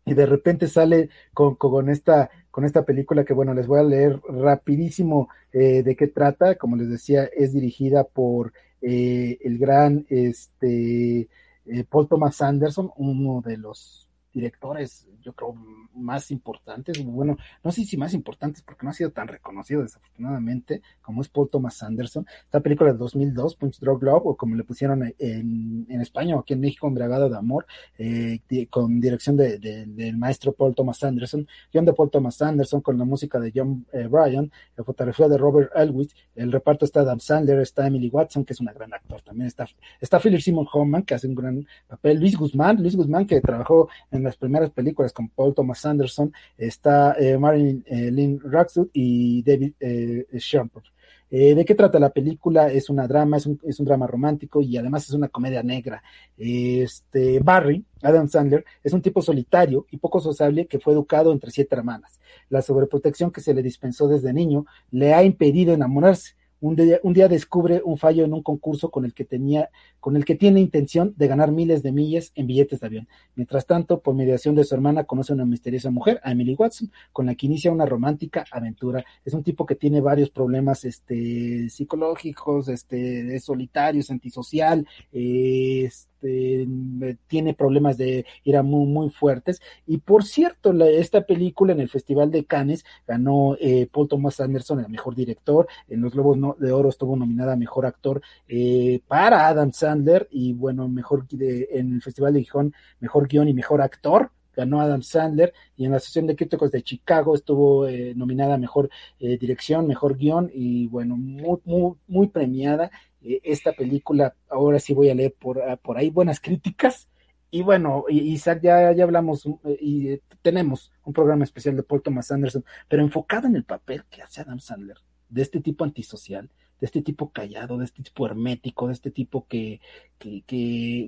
Y de repente sale con, con esta con esta película que bueno, les voy a leer rapidísimo eh, de qué trata. Como les decía, es dirigida por eh, el gran este, eh, Paul Thomas Anderson, uno de los directores, yo creo, más importantes, bueno, no sé si más importantes porque no ha sido tan reconocido desafortunadamente como es Paul Thomas Anderson. Esta película de 2002, Punch Drug Love, o como le pusieron en, en España o aquí en México, Embriagado de Amor, eh, con dirección de, del maestro Paul Thomas Anderson, guion de Paul Thomas Anderson con la música de John eh, Bryan, la fotografía de Robert Elwitz, el reparto está Adam Sandler, está Emily Watson, que es una gran actor también, está, está Philip Simon Hoffman, que hace un gran papel, Luis Guzmán, Luis Guzmán que trabajó en las primeras películas con Paul Thomas Anderson, está eh, Marilyn eh, Lynn y David eh, eh, ¿De qué trata la película? Es una drama, un, es un, drama romántico y además es una comedia negra. Este Barry, Adam Sandler, es un tipo solitario y poco sociable que fue educado entre siete hermanas. La sobreprotección que se le dispensó desde niño le ha impedido enamorarse un día, un día, descubre un fallo en un concurso con el que tenía, con el que tiene intención de ganar miles de millas en billetes de avión. Mientras tanto, por mediación de su hermana, conoce a una misteriosa mujer, a Emily Watson, con la que inicia una romántica aventura. Es un tipo que tiene varios problemas este, psicológicos, este, es solitario, es antisocial, es este, tiene problemas de ira muy, muy fuertes. Y por cierto, la, esta película en el Festival de Cannes ganó eh, Paul Thomas Anderson el mejor director, en los Globos de Oro estuvo nominada a mejor actor eh, para Adam Sandler. Y bueno, mejor de, en el Festival de Gijón, mejor guion y mejor actor ganó Adam Sandler y en la sesión de críticos de Chicago estuvo eh, nominada a mejor eh, dirección, mejor guion y bueno, muy, muy, premiada eh, esta película. Ahora sí voy a leer por, ah, por ahí buenas críticas. Y bueno, Isaac, ya, ya hablamos eh, y tenemos un programa especial de Paul Thomas Anderson, pero enfocado en el papel que hace Adam Sandler, de este tipo antisocial, de este tipo callado, de este tipo hermético, de este tipo que, que,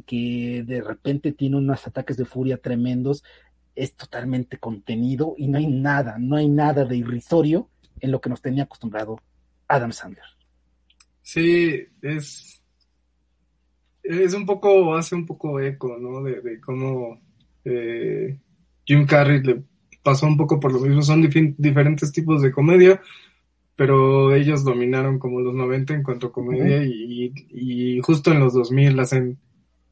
que, de repente tiene unos ataques de furia tremendos, es totalmente contenido y no hay nada, no hay nada de irrisorio en lo que nos tenía acostumbrado Adam Sandler. Sí, es, es un poco, hace un poco eco, ¿no? De, de cómo eh, Jim Carrey le pasó un poco por lo mismo. Son diferentes tipos de comedia, pero ellos dominaron como los 90 en cuanto a comedia y, y, justo en los 2000 hacen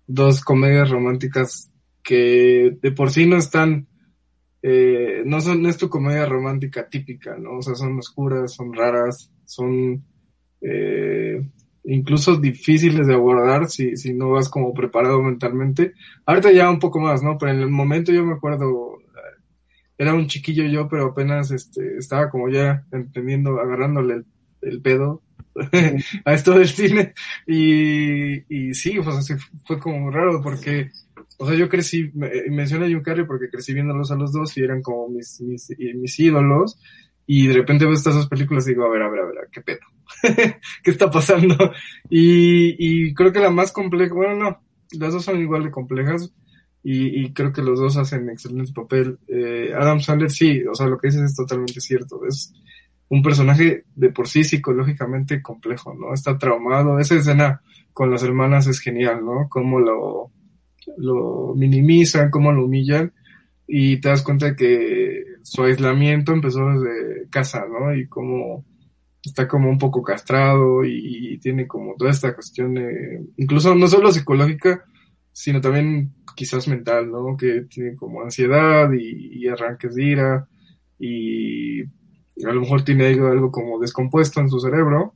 dos comedias románticas que de por sí no están, eh, no son, no es tu comedia romántica típica, ¿no? O sea, son oscuras, son raras, son eh, incluso difíciles de abordar si, si no vas como preparado mentalmente. Ahorita ya un poco más, ¿no? Pero en el momento yo me acuerdo, era un chiquillo yo, pero apenas este, estaba como ya entendiendo, agarrándole el, el pedo a esto del cine. Y, y sí, pues fue como raro porque, o sea, yo crecí, mencioné a Jim Carrey porque crecí viéndolos a los dos y eran como mis, mis, mis ídolos. Y de repente veo estas dos películas y digo, a ver, a ver, a ver, ¿qué pedo? ¿Qué está pasando? Y, y creo que la más compleja, bueno, no, las dos son igual de complejas y, y creo que los dos hacen excelente papel. Eh, Adam Sandler, sí, o sea, lo que dices es totalmente cierto. Es un personaje de por sí psicológicamente complejo, ¿no? Está traumado. Esa escena con las hermanas es genial, ¿no? Cómo lo, lo minimizan, cómo lo humillan y te das cuenta que su aislamiento empezó desde casa, ¿no? Y cómo está como un poco castrado y, tiene como toda esta cuestión, incluso no solo psicológica, sino también quizás mental, ¿no? Que tiene como ansiedad y, arranques de ira y a lo mejor tiene algo, algo como descompuesto en su cerebro.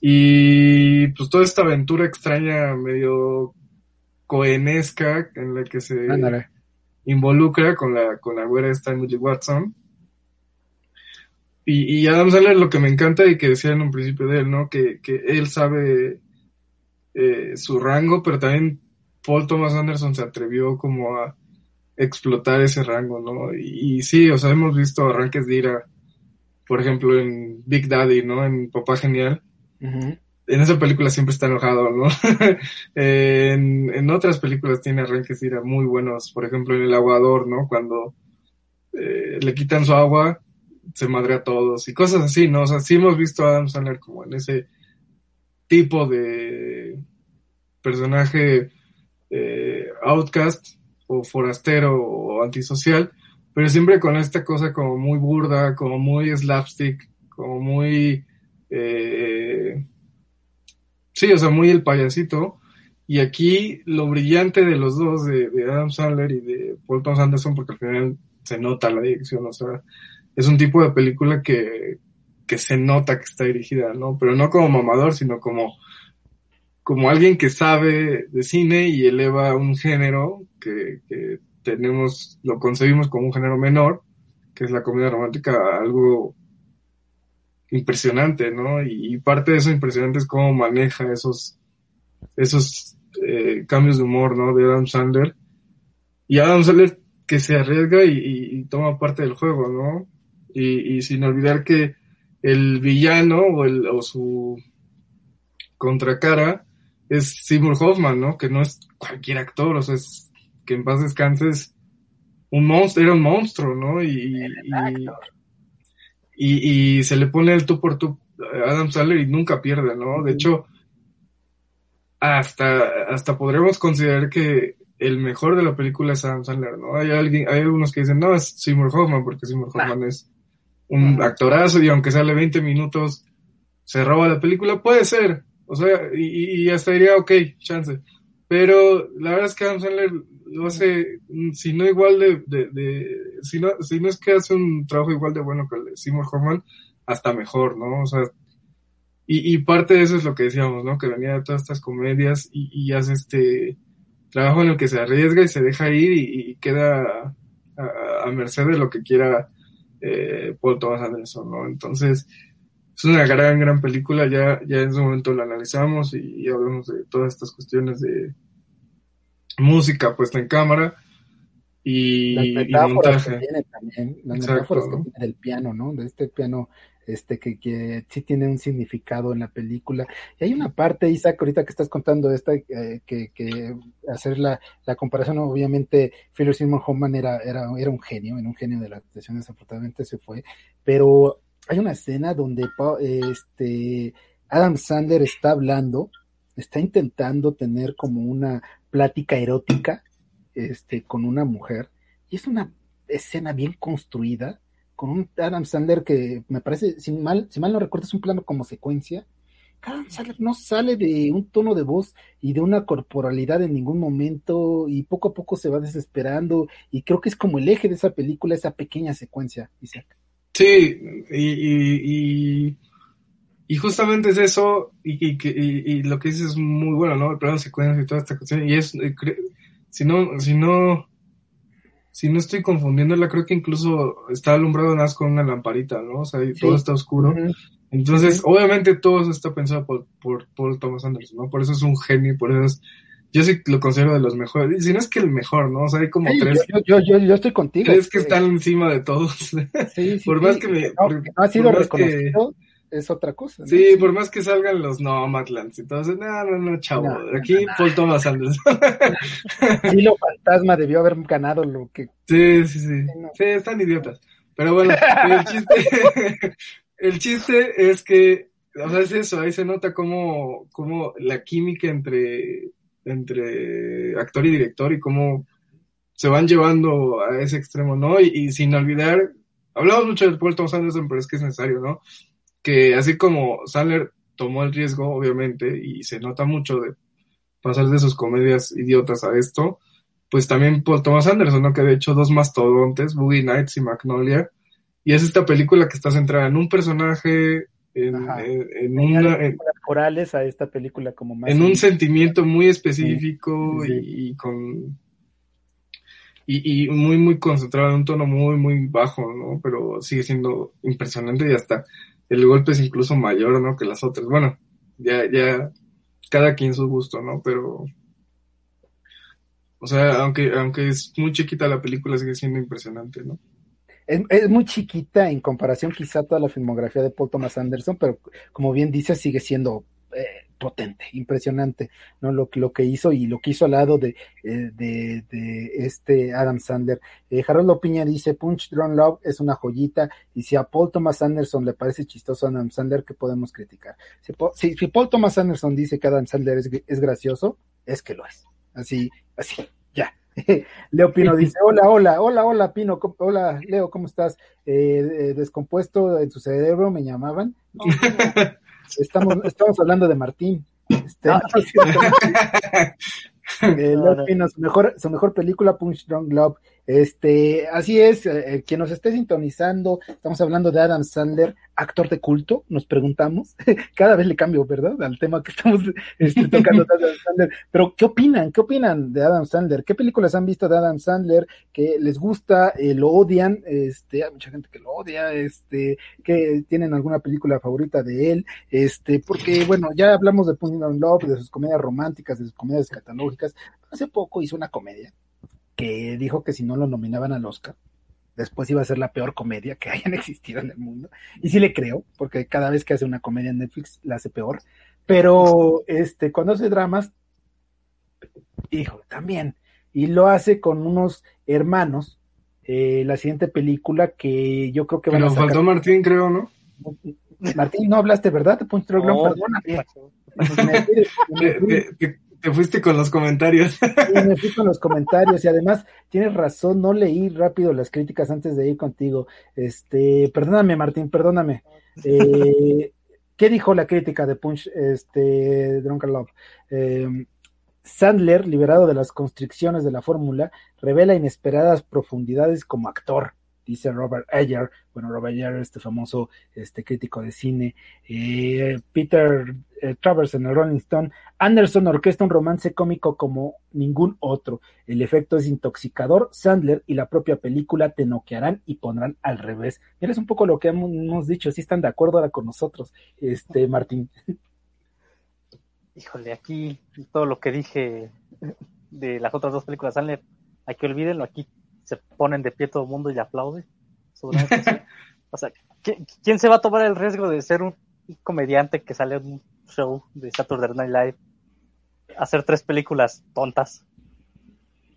Y pues toda esta aventura extraña, medio coenesca, en la que se involucra con la, con la güera esta Emily Watson y, y Adam Sandler lo que me encanta y que decía en un principio de él, ¿no? Que, que él sabe eh, su rango, pero también Paul Thomas Anderson se atrevió como a explotar ese rango, ¿no? Y, sí, o sea, hemos visto arranques de ira, por ejemplo, en Big Daddy, ¿no? En Papá Genial. En esa película siempre está enojado, ¿no? en, en, otras películas tiene arranques de ira muy buenos, por ejemplo, en El Aguador, ¿no? Cuando eh, le quitan su agua se madre a todos y cosas así, ¿no? O sea, sí hemos visto a Adam Sandler como en ese tipo de personaje eh, outcast o forastero o antisocial, pero siempre con esta cosa como muy burda, como muy slapstick, como muy... Eh, sí, o sea, muy el payasito. Y aquí lo brillante de los dos, de, Adam Sandler y de Paul Thomas Anderson, porque al final se nota la dirección, o sea, es un tipo de película que, que se nota que está dirigida, ¿no? Pero no como mamador, sino como, como alguien que sabe de cine y eleva un género que, tenemos, lo concebimos como un género menor, que es la comedia romántica, algo impresionante, ¿no? Y, parte de eso impresionante es cómo maneja esos, esos eh, cambios de humor, ¿no? De Adam Sandler. Y Adam Sandler que se arriesga y, toma parte del juego, ¿no? Y, sin olvidar que el villano o, el, o su contracara es Seymour Hoffman, ¿no? Que no es cualquier actor, o sea, es que en paz descanses un monstruo, era un monstruo, ¿no? Y, y, y, se le pone el tú por tú a Adam Sandler y nunca pierde, ¿no? De hecho, hasta, hasta podremos considerar que el mejor de la película es Adam Sandler, ¿no? Hay alguien, hay algunos que dicen, no, es Seymour Hoffman, porque Seymour Hoffman es un actorazo y aunque sale 20 minutos, se roba la película, puede ser, o sea, y, y hasta diría, ok, chance. Pero la verdad es que Adam Sandler lo hace, si no igual de, de, de, si, no, si no es que hace un trabajo igual de bueno que el de Seymour Hoffman, hasta mejor, ¿no? O sea, y, y, parte de eso es lo que decíamos, ¿no? Que venía de todas estas comedias y, y hace este trabajo en el que se arriesga y se deja ir y, queda a, a, merced de lo que quiera eh, Paul Thomas Anderson, ¿no? Entonces, es una gran, gran película, ya, ya en su momento la analizamos y, y hablamos de todas estas cuestiones de música puesta en cámara y, las montaje. Que tiene también, las metáforas que tiene del piano, ¿no? De este piano este que, que sí tiene un significado en la película. Y hay una parte, Isaac, ahorita que estás contando esta, eh, que, que hacer la, la comparación, obviamente, Philip Simon Hoffman era, era, era un genio, era un genio de la actuación, desafortunadamente se fue, pero hay una escena donde este Adam Sandler está hablando, está intentando tener como una plática erótica este, con una mujer. Y es una escena bien construida, con un Adam Sandler que me parece, si mal, si mal no recuerdo, es un plano como secuencia. Adam Sandler no sale de un tono de voz y de una corporalidad en ningún momento y poco a poco se va desesperando y creo que es como el eje de esa película, esa pequeña secuencia, Sí, y, y justamente es eso, y, y, y, lo que dices es muy bueno, ¿no? El plano de secuencia y toda esta cuestión. Y es, eh, si no, si no, si no estoy confundiéndola, creo que incluso está alumbrado nada más con una lamparita, ¿no? O sea, todo está oscuro. Entonces, obviamente todo eso está pensado por, por Paul Thomas Anderson, ¿no? Por eso es un genio, por eso es, yo sí lo considero de los mejores, si no es que el mejor, ¿no? O sea, hay como tres. Yo, yo, yo, estoy contigo. Tres que están encima de todos. Sí, por más que me. No, ha sido reconocido es otra cosa. Sí, por más que salgan los Nomadlands y todo eso, no, no, no, chavo, aquí Paul Thomas Anderson. sí, lo fantasma debió haber ganado lo que... Sí, sí, sí, sí, están idiotas. Pero bueno, el chiste, el chiste es que, o sea, es eso, ahí se nota cómo, cómo la química entre, entre actor y director y cómo se van llevando a ese extremo, ¿no? Y, sin olvidar, hablamos mucho de Paul Thomas Anderson, pero es que es necesario, ¿no? que así como Sandler tomó el riesgo, obviamente, y se nota mucho de pasar de sus comedias idiotas a esto, pues también por Thomas Anderson, ¿no? Que había hecho dos mastodontes, Boogie Nights y Magnolia, y es esta película que está centrada en un personaje, en, en, una... a esta película como más... En un sentimiento muy específico Y, con... Y, y, muy, muy concentrado en un tono muy, muy bajo, ¿no? Pero sigue siendo impresionante y hasta el golpe es incluso mayor, ¿no? Que las otras. Bueno, ya, ya, cada quien su gusto, ¿no? Pero, o sea, aunque, aunque es muy chiquita la película, sigue siendo impresionante, ¿no? Es, es, muy chiquita en comparación quizá a toda la filmografía de Paul Thomas Anderson, pero como bien dice, sigue siendo eh, potente, impresionante, ¿no? Lo, lo que hizo y lo que hizo al lado de, eh, de, de, este Adam Sandler. Eh, Harold Piña dice, Punch Drone Love es una joyita, y si a Paul Thomas Anderson le parece chistoso a Adam Sandler, ¿qué podemos criticar? Si, si, Paul Thomas Anderson dice que Adam Sandler es, es gracioso, es que lo es. Así, así, ya. Leo Pino dice, hola, hola, hola, hola, Pino, hola, Leo, ¿cómo estás? Eh, descompuesto en tu cerebro, me llamaban. estamos, estamos hablando de Martín. Este, eh, Leo Pino, su mejor, su mejor película, Punch Drunk Love. Este, así es, eh, quien nos esté sintonizando, estamos hablando de Adam Sandler, actor de culto, nos preguntamos, cada vez le cambio, ¿verdad? Al tema que estamos este, tocando de Adam Sandler, pero ¿qué opinan? ¿Qué opinan de Adam Sandler? ¿Qué películas han visto de Adam Sandler que les gusta, eh, lo odian? Este, hay mucha gente que lo odia, este, que tienen alguna película favorita de él, este, porque bueno, ya hablamos de Punch Love, de sus comedias románticas, de sus comedias catalógicas, hace poco hizo una comedia que dijo que si no lo nominaban al Oscar, después iba a ser la peor comedia que hayan existido en el mundo. Y sí le creo, porque cada vez que hace una comedia en Netflix la hace peor. Pero este, cuando hace dramas, hijo, también. Y lo hace con unos hermanos. Eh, la siguiente película que yo creo que van a sacar... faltó Martín, creo, ¿no? Martín, no hablaste, ¿verdad? Te no, perdóname. Te fuiste con los comentarios. Sí, me fui con los comentarios y además tienes razón, no leí rápido las críticas antes de ir contigo. Este, perdóname, Martín, perdóname. Eh, ¿Qué dijo la crítica de Punch, este, Drunken Love? Eh, Sandler, liberado de las constricciones de la fórmula, revela inesperadas profundidades como actor dice Robert Ayer, bueno, Robert Ayer, este famoso este, crítico de cine, eh, Peter eh, Travers en el Rolling Stone, Anderson orquesta un romance cómico como ningún otro, el efecto es intoxicador, Sandler y la propia película te noquearán y pondrán al revés. Mira, es un poco lo que hemos, dicho, si están de acuerdo ahora con nosotros, este Martín. Híjole, aquí todo lo que dije de las otras dos películas Sandler, hay que olvídenlo, aquí se ponen de pie todo el mundo y le aplaude. o sea, ¿quién se va a tomar el riesgo de ser un comediante que sale en un show de Saturday Night Live, hacer tres películas tontas,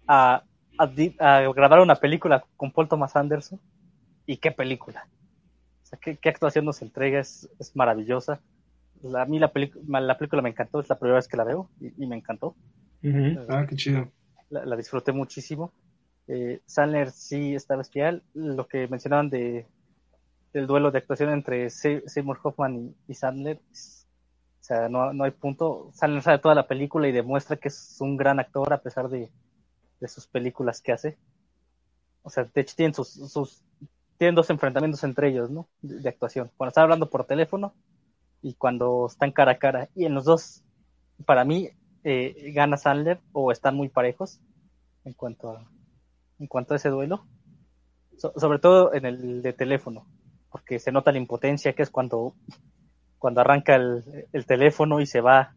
a, grabar una película con Paul Thomas Anderson? ¿Y qué película? O sea, ¿qué, actuación nos entrega? Es, maravillosa. a mí la, la película me encantó, es la primera vez que la veo y, me encantó. ah, qué chido. la, disfruté muchísimo. Eh, Sandler sí está bestial. Lo que mencionaban de del duelo de actuación entre Seymour Hoffman y, Sandler, o sea, no, no, hay punto. Sandler sabe toda la película y demuestra que es un gran actor a pesar de, sus películas que hace. O sea, de hecho tienen sus, sus tienen dos enfrentamientos entre ellos, ¿no? De, actuación. Cuando están hablando por teléfono y cuando están cara a cara. Y en los dos, para mí, eh, gana Sandler o están muy parejos en cuanto a, en cuanto a ese duelo, sobre todo en el de teléfono, porque se nota la impotencia que es cuando, cuando arranca el, teléfono y se va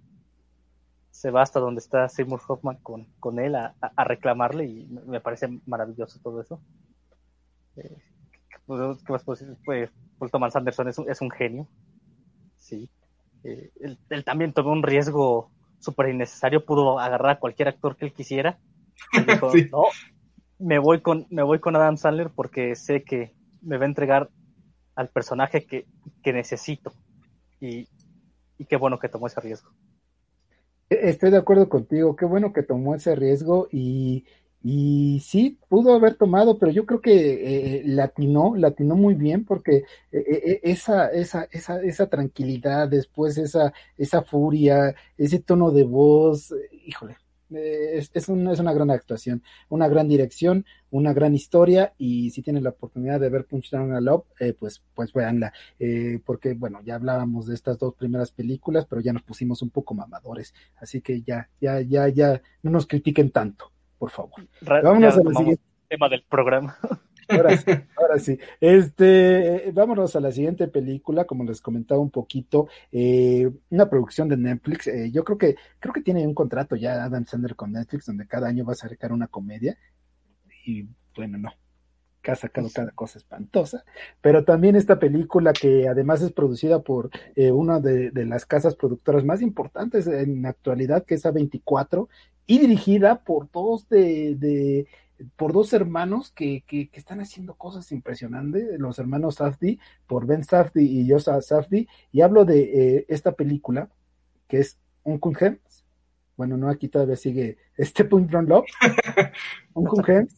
se va hasta donde está Seymour Hoffman con, con él a, reclamarle y me parece maravilloso todo eso. Eh, ¿Qué más puedo decir? Pues, Paul Thomas Anderson es un, es un genio. Sí. Eh, él, también tomó un riesgo súper innecesario, pudo agarrar a cualquier actor que él quisiera. dijo, no, me voy con, me voy con Adam Sandler porque sé que me va a entregar al personaje que, necesito. Y, qué bueno que tomó ese riesgo. E, estoy de acuerdo contigo, qué bueno que tomó ese riesgo y, y sí, pudo haber tomado, pero yo creo que eh, latinó, latinó muy bien porque eh, eh, esa, esa, esa, esa tranquilidad, después esa, esa furia, ese tono de voz, híjole, eh, es, es, una gran actuación, una gran dirección, una gran historia y si tienen la oportunidad de ver Punch Down a Love, eh, pues, pues véanla, eh, porque bueno, ya hablábamos de estas dos primeras películas, pero ya nos pusimos un poco mamadores, así que ya, ya, ya, ya, no nos critiquen tanto, por favor. Vámonos al siguiente tema del programa. Ahora sí, ahora sí. Este, vámonos a la siguiente película, como les comentaba un poquito, eh, una producción de Netflix. Eh, yo creo que, creo que tiene un contrato ya Adam Sandler con Netflix, donde cada año va a sacar una comedia. Y bueno, no, que ha sacado cada cosa espantosa, pero también esta película que además es producida por eh, una de, las casas productoras más importantes en la actualidad, que es A24, y dirigida por dos de por dos hermanos que, que, están haciendo cosas impresionantes, los hermanos Safdie, por Ben Safdie y Josa Safdie, y hablo de eh, esta película, que es un Hems, bueno, no, aquí todavía sigue este Run Love, un Hanks,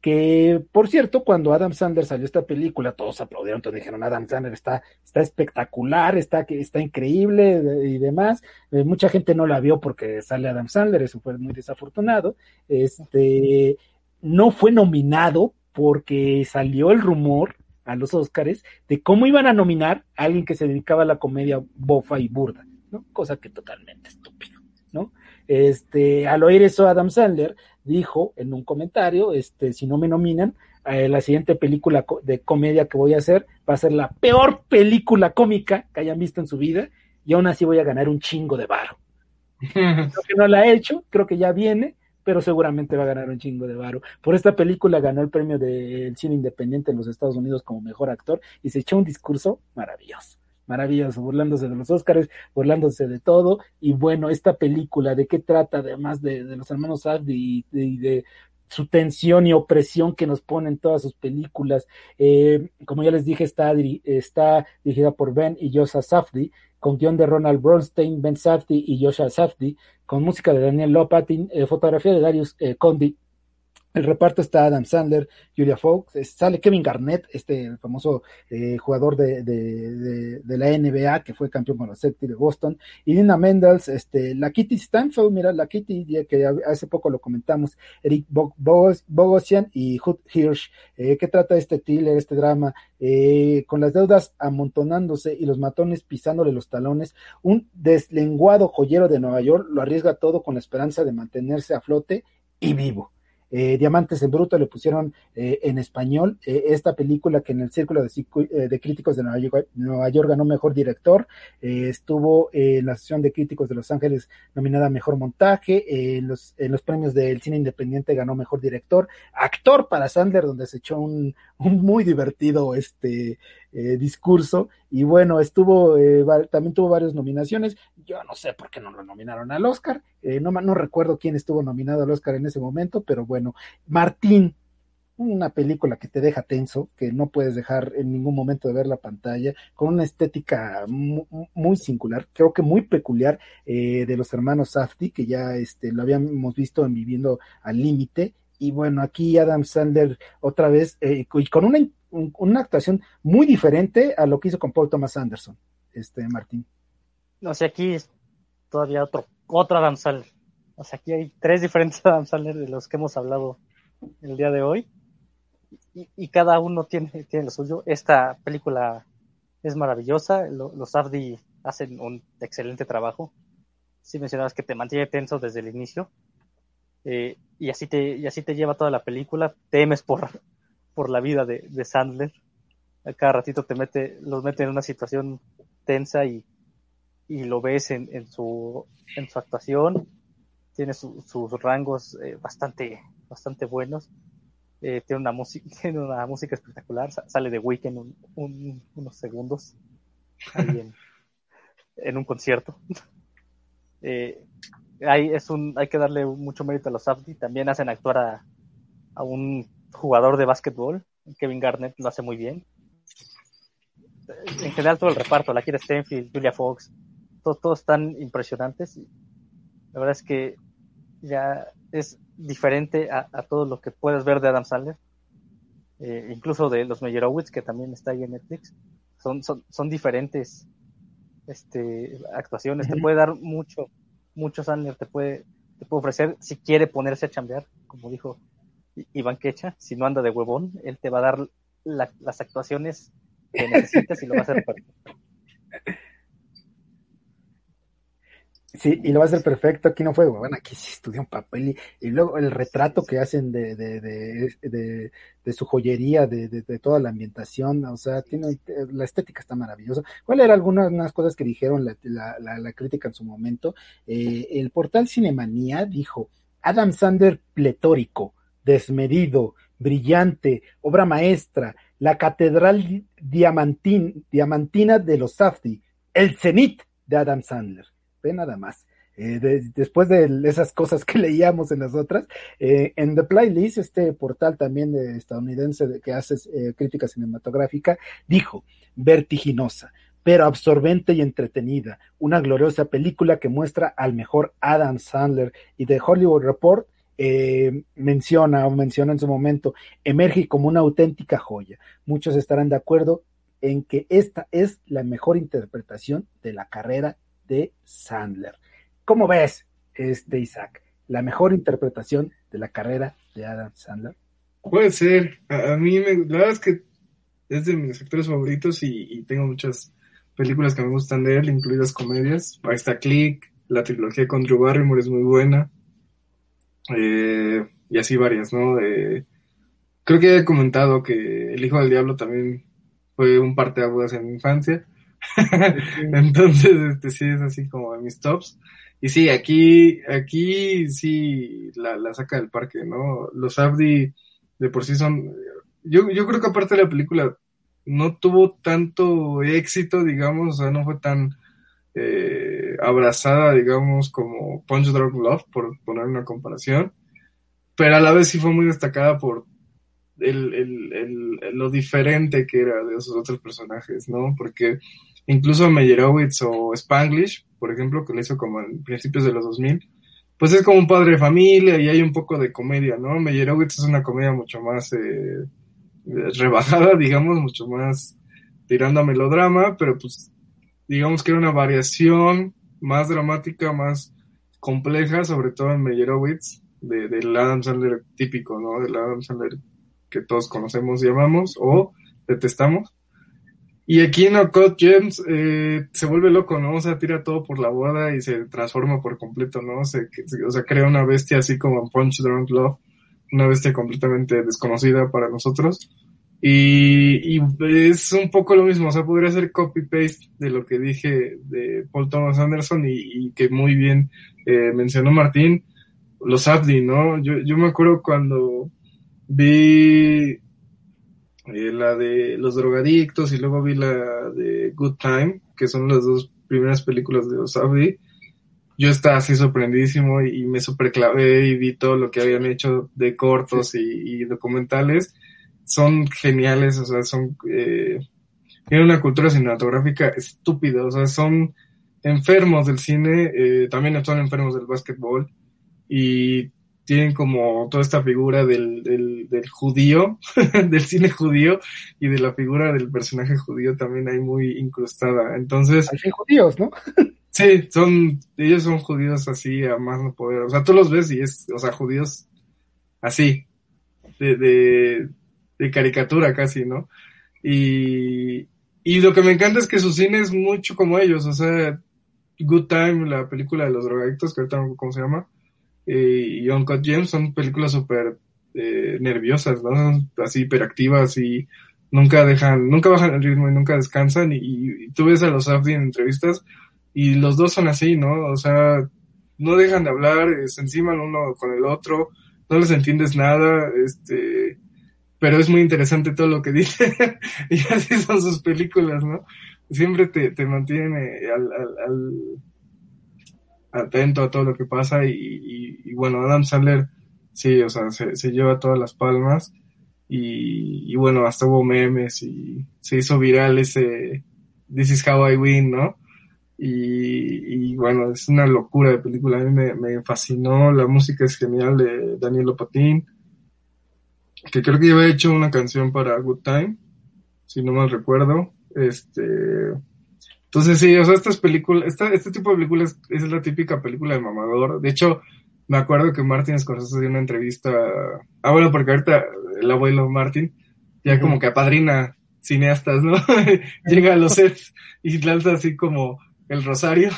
que por cierto, cuando Adam Sandler salió esta película, todos aplaudieron, todos dijeron, Adam Sandler está, está espectacular, está, está increíble y demás. Eh, mucha gente no la vio porque sale Adam Sandler, eso fue muy desafortunado. Este, no fue nominado porque salió el rumor a los Oscars de cómo iban a nominar a alguien que se dedicaba a la comedia bofa y burda, ¿no? Cosa que totalmente estúpido, ¿no? Este, al oír eso, Adam Sandler dijo en un comentario, este, si no me nominan, eh, la siguiente película de comedia que voy a hacer va a ser la peor película cómica que hayan visto en su vida y aún así voy a ganar un chingo de varo. creo que no la ha hecho, creo que ya viene, pero seguramente va a ganar un chingo de varo. Por esta película ganó el premio del cine independiente en los Estados Unidos como mejor actor y se echó un discurso maravilloso maravilloso, burlándose de los Óscares, burlándose de todo. Y bueno, esta película, ¿de qué trata? Además de, de los hermanos Safdie y, de, su tensión y opresión que nos ponen todas sus películas. Eh, como ya les dije, está, está dirigida por Ben y Josa Safdie, con guion de Ronald Bronstein, Ben Safdie y Joshua Safdie, con música de Daniel Lopatin, eh, fotografía de Darius eh, Condi el reparto está Adam Sandler, Julia Fox, sale Kevin Garnett, este famoso eh, jugador de, la NBA que fue campeón con los Celtics de Boston, y Dina Mendels, este, la Kitty Stanfield, mira, la Kitty que hace poco lo comentamos, Eric Bogosian y Hood Hirsch, eh, que trata este thriller, este drama, eh, con las deudas amontonándose y los matones pisándole los talones, un deslenguado joyero de Nueva York lo arriesga todo con la esperanza de mantenerse a flote y vivo eh, Diamantes en Bruto le pusieron eh, en español eh, esta película que en el Círculo de, eh, Críticos de Nueva York, ganó Mejor Director, estuvo en la sesión de críticos de Los Ángeles nominada Mejor Montaje, en, los, en los premios del cine independiente ganó Mejor Director, actor para Sandler, donde se echó un, un muy divertido este eh, discurso. Y bueno, estuvo, eh, también tuvo varias nominaciones. Yo no sé por qué no lo nominaron al Oscar. Eh, no, no recuerdo quién estuvo nominado al Oscar en ese momento, pero bueno, Martín, una película que te deja tenso, que no puedes dejar en ningún momento de ver la pantalla, con una estética muy, singular, creo que muy peculiar de los hermanos Safdie, que ya este, lo habíamos visto en Viviendo al Límite. Y bueno, aquí Adam Sandler otra vez, y con una una actuación muy diferente a lo que hizo con Paul Thomas Anderson, este Martín. No sé, aquí es todavía otro, otro Adam Sandler. O sea, aquí hay tres diferentes Adam Sandler de los que hemos hablado el día de hoy. Y, cada uno tiene, tiene lo suyo. Esta película es maravillosa. los Abdi hacen un excelente trabajo. Si mencionabas que te mantiene tenso desde el inicio. Eh, y así te, y así te lleva toda la película. Temes por, por la vida de, Sandler. A cada ratito te mete, los mete en una situación tensa y, lo ves en, su, en su actuación. Tiene sus rangos eh, bastante, bastante buenos. Eh, tiene, una tiene una música espectacular. Sale de Weekend unos segundos en, un concierto. Eh, hay, es un, hay que darle mucho mérito a los Abdi. También hacen actuar a un jugador de básquetbol. Kevin Garnett lo hace muy bien. En general todo el reparto, la Kira Stenfield, Julia Fox, todos, están impresionantes. La verdad es que ya es diferente a, todo lo que puedes ver de Adam Sandler. Eh, incluso de los Meyerowitz, que también está ahí en Netflix. Son, son, son diferentes este, actuaciones. Te puede dar mucho, mucho Sandler, te puede, te puede ofrecer si quiere ponerse a chambear, como dijo Iván Quecha, si no anda de huevón, él te va a dar las actuaciones que necesitas y lo va a hacer perfecto. Sí, y lo va a hacer perfecto. Aquí no fue huevón, aquí sí estudió un papel. Y, luego el retrato que hacen de, su joyería, de, toda la ambientación. O sea, tiene la estética está maravillosa. ¿Cuál eran algunas cosas que dijeron la, la, crítica en su momento? Eh, el portal Cinemanía dijo: Adam Sander pletórico desmedido, brillante, obra maestra, la catedral diamantina de los Safdie, el cenit de Adam Sandler. Ve nada más. Eh, después de esas cosas que leíamos en las otras, eh, en The Playlist, este portal también estadounidense que hace eh, crítica cinematográfica, dijo, vertiginosa, pero absorbente y entretenida. Una gloriosa película que muestra al mejor Adam Sandler y The Hollywood Report eh, menciona o menciona en su momento, emerge como una auténtica joya. Muchos estarán de acuerdo en que esta es la mejor interpretación de la carrera de Sandler. ¿Cómo ves, este Isaac? La mejor interpretación de la carrera de Adam Sandler. Puede ser. A, mí, me, la verdad es que es de mis actores favoritos y, tengo muchas películas que me gustan de él, incluidas comedias. Ahí está Click, la trilogía con Drew Barrymore es muy buena. Eh, y así varias, ¿no? creo que he comentado que El Hijo del Diablo también fue un parte parteaguas en mi infancia. Entonces, este sí es así como de mis tops. Y sí, aquí, aquí sí la, la saca del parque, ¿no? Los Abdi de por sí son. Yo, yo creo que aparte de la película no tuvo tanto éxito, digamos, o sea, no fue tan eh, abrazada, digamos, como Punch Drunk Love, por poner una comparación, pero a la vez sí fue muy destacada por el, el, el, lo diferente que era de esos otros personajes, ¿no? Porque incluso Meyerowitz o Spanglish, por ejemplo, que lo hizo como en principios de los 2000, pues es como un padre de familia y hay un poco de comedia, ¿no? Meyerowitz es una comedia mucho más eh, rebajada, digamos, mucho más tirando a melodrama, pero pues digamos que era una variación más dramática, más compleja, sobre todo en Meyerowitz, de, del Adam Sandler típico, ¿no? Del Adam Sandler que todos conocemos y amamos o detestamos. Y aquí en Ocot James eh, se vuelve loco, ¿no? O sea, tira todo por la boda y se transforma por completo, ¿no? Se, o sea, crea una bestia así como en Punch Drunk Love, una bestia completamente desconocida para nosotros. Y, y, es un poco lo mismo, o sea, podría ser copy-paste de lo que dije de Paul Thomas Anderson y, y que muy bien eh, mencionó Martín, los Abdi, ¿no? Yo, yo me acuerdo cuando vi eh, la de los drogadictos y luego vi la de Good Time, que son las dos primeras películas de Osabi. Yo estaba así sorprendidísimo y, me superclavé y vi todo lo que habían hecho de cortos y, documentales. Son geniales, o sea, son... Eh, tienen una cultura cinematográfica estúpida, o sea, son enfermos del cine, eh, también son enfermos del básquetbol y tienen como toda esta figura del, del, del judío, del cine judío y de la figura del personaje judío también hay muy incrustada. Entonces... Hay judíos, ¿no? sí, son, ellos son judíos así a más no poder. O sea, tú los ves y es, o sea, judíos así, de, de, de caricatura casi, ¿no? Y, y lo que me encanta es que su cine es mucho como ellos, o sea, Good Time, la película de los drogadictos, que ahorita no cómo se llama, eh, y Uncut Gems son películas súper eh, nerviosas, ¿no? Son así hiperactivas y nunca dejan, nunca bajan el ritmo y nunca descansan. Y, tú ves a los Abdi en entrevistas y los dos son así, ¿no? O sea, no dejan de hablar, se enciman uno con el otro, no les entiendes nada, este, pero es muy interesante todo lo que dicen y así son sus películas, ¿no? Siempre te, te mantienen eh, al, al atento a todo lo que pasa y, bueno, Adam Sandler, sí, o sea, se, lleva todas las palmas y, bueno, hasta hubo memes y se hizo viral ese This is how I win, ¿no? Y, bueno, es una locura de película, a mí me, fascinó, la música es genial de Daniel Patín, que creo que había hecho una canción para Good Time, si no mal recuerdo, este entonces sí, o sea, estas películas, esta, este tipo de películas es la típica película de mamador. De hecho, me acuerdo que Martin Scorsese dio una entrevista, ah bueno, porque ahorita el abuelo Martin ya como que apadrina cineastas, ¿no? Llega a los sets y lanza así como el rosario.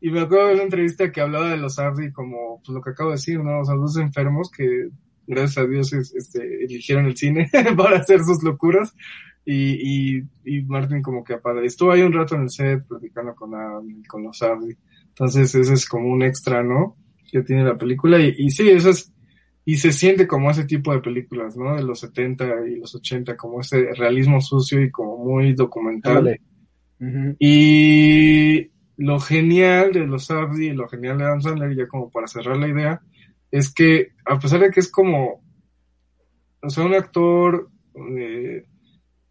Y me acuerdo de una entrevista que hablaba de los Ardi como pues, lo que acabo de decir, ¿no? O sea, dos enfermos que gracias a Dios este, eligieron el cine para hacer sus locuras y, y, y Martin como que apadre. Estuvo ahí un rato en el set platicando con, con los Abdi. Entonces ese es como un extra, ¿no? Que tiene la película. Y, y sí, eso es, y se siente como ese tipo de películas, ¿no? De los 70 y los 80, como ese realismo sucio y como muy documental. Y lo genial de los Abdi y lo genial de Adam Sandler, ya como para cerrar la idea, es que a pesar de que es como, o sea, un actor eh,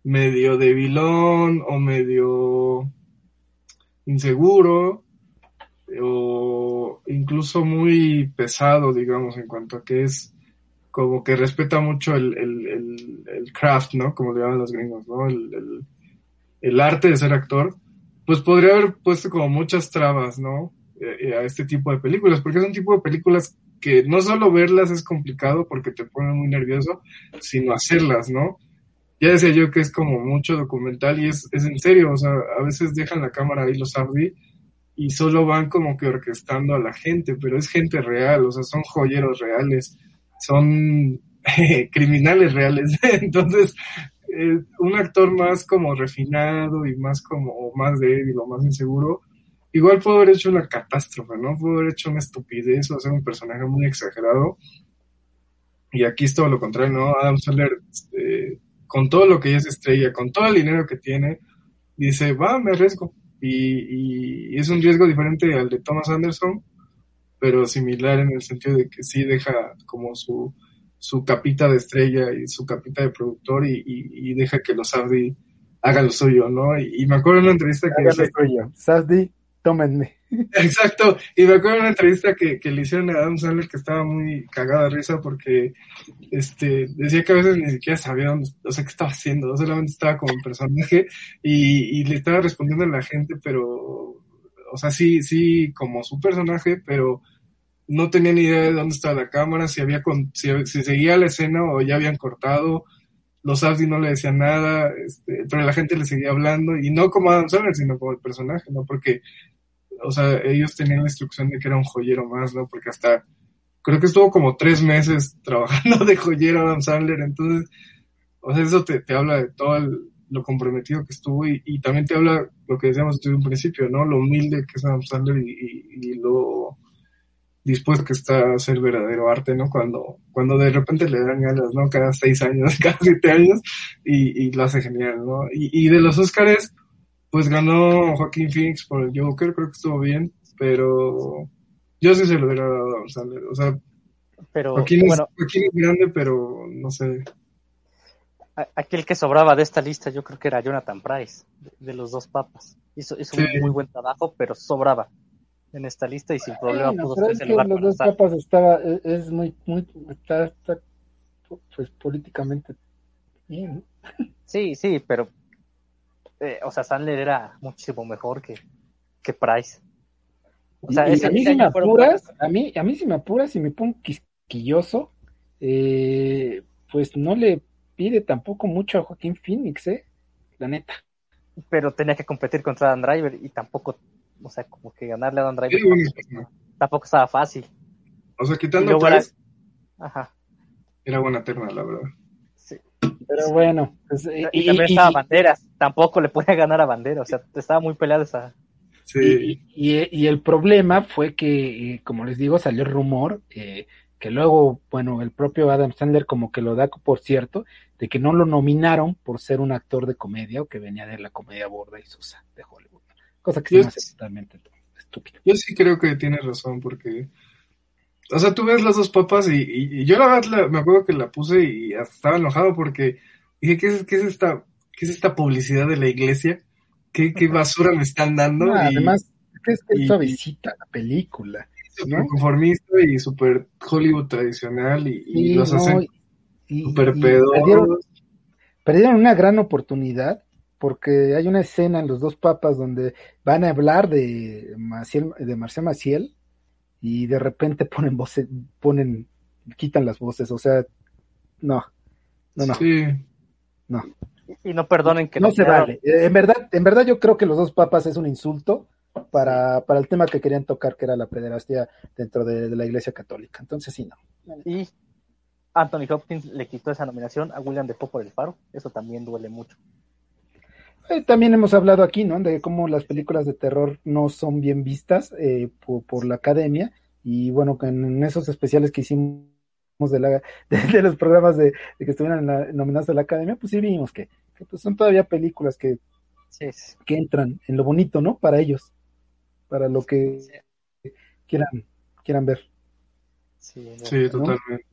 medio debilón o medio inseguro o incluso muy pesado, digamos, en cuanto a que es como que respeta mucho el, el, el, craft, ¿no? Como le llaman los gringos, ¿no? El, el, arte de ser actor, pues podría haber puesto como muchas trabas, ¿no? Eh, a este tipo de películas, porque es un tipo de películas que no solo verlas es complicado porque te pone muy nervioso, sino hacerlas, ¿no? Ya decía yo que es como mucho documental y es, es en serio, o sea, a veces dejan la cámara ahí los Abdi y solo van como que orquestando a la gente, pero es gente real, o sea, son joyeros reales, son criminales reales. Entonces, eh, un actor más como refinado y más como más débil o más inseguro, igual pudo haber hecho una catástrofe, ¿no? Pudo haber hecho una estupidez o hacer un personaje muy exagerado. Y aquí es todo lo contrario, ¿no? Adam Sandler, eh, con todo lo que es estrella, con todo el dinero que tiene, dice, va, me arriesgo. Y, y es un riesgo diferente al de Thomas Anderson, pero similar en el sentido de que sí deja como su, su capita de estrella y su capita de productor y, y, deja que los Saudi hagan lo suyo, ¿no? Y, me acuerdo en una entrevista que... Hagan lo suyo. Saudi, tómenme. Exacto, y me acuerdo en una entrevista que, que le hicieron a Adam Sandler que estaba muy cagada de risa porque este decía que a veces ni siquiera sabía dónde, o sea, qué estaba haciendo, solamente estaba como un personaje y, y le estaba respondiendo a la gente, pero o sea, sí, sí, como su personaje, pero no tenía ni idea de dónde estaba la cámara, si había si, seguía la escena o ya habían cortado, los Abdi no le decían nada, este, pero la gente le seguía hablando, y no como Adam Sandler, sino como el personaje, ¿no? Porque, o sea, ellos tenían la instrucción de que era un joyero más, ¿no? Porque hasta, creo que estuvo como tres meses trabajando de joyero Adam Sandler, entonces, o sea, eso te, te habla de todo el, lo comprometido que estuvo y, también te habla lo que decíamos desde un principio, ¿no? Lo humilde que es Adam Sandler y, lo dispuesto que está a hacer verdadero arte, ¿no? Cuando, cuando de repente le dan ganas, ¿no? Cada seis años, cada siete años y, lo hace genial, ¿no? Y, de los Oscars, pues ganó Joaquín Phoenix por el Joker, creo que estuvo bien, pero yo sí se lo hubiera dado a o sea, pero, Joaquín, es, Joaquín es grande, pero no sé aquel que sobraba de esta lista yo creo que era Jonathan Price, de, los dos papas. Hizo, un muy buen trabajo, pero sobraba en esta lista y sin problema pudo ser es que los dos estaba, e, es, muy, muy, está, pues políticamente bien. Sí, sí, pero, eh, o sea, Sandler era muchísimo mejor que, que Price. O sea, a mí si me apuras, a mí, a mí si me apuras y me pongo quisquilloso, eh, pues no le pide tampoco mucho a Joaquín Phoenix, ¿eh? La neta. Pero tenía que competir contra Adam Driver y tampoco, o sea, como que ganarle a Driver tampoco, estaba fácil. O sea, quitando tres, era... Ajá. Era buena terna, la verdad. Sí. Pero bueno. Pues, y, también estaba Banderas. Tampoco le puede ganar a Bandera. O sea, estaba muy peleada esa. Sí. Y, el problema fue que, como les digo, salió el rumor eh, que luego, bueno, el propio Adam Sandler como que lo da por cierto, de que no lo nominaron por ser un actor de comedia o que venía de la comedia borda y sosa de Hollywood. Cosa que es totalmente estúpido. Yo sí creo que tiene razón porque, o sea, tú ves las dos papas y, yo la verdad me acuerdo que la puse y hasta estaba enojado porque dije, ¿qué es, qué es esta, qué es esta publicidad de la iglesia? ¿Qué, qué basura me están dando? además, es que es suavecita la película súper conformista y súper Hollywood tradicional y, los hacen súper pedos. Perdieron, una gran oportunidad porque hay una escena en Los Dos Papas donde van a hablar de, Maciel, de Marcel Maciel y de repente ponen voces, ponen, quitan las voces, o sea, no, no, no. Sí. No. Y no perdonen que no se vale. En verdad, en verdad yo creo que Los Dos Papas es un insulto para, para el tema que querían tocar, que era la pederastia dentro de, la Iglesia Católica. Entonces, sí, no. Y Anthony Hopkins le quitó esa nominación a William Defoe por El Faro. Eso también duele mucho. Eh, también hemos hablado aquí, ¿no? De cómo las películas de terror no son bien vistas eh, por, la academia. Y bueno, en esos especiales que hicimos de, la, de, los programas de, que estuvieran nominados a la academia, pues sí vimos que, pues son todavía películas que, que entran en lo bonito, ¿no? Para ellos para lo que quieran, quieran ver. Sí, totalmente.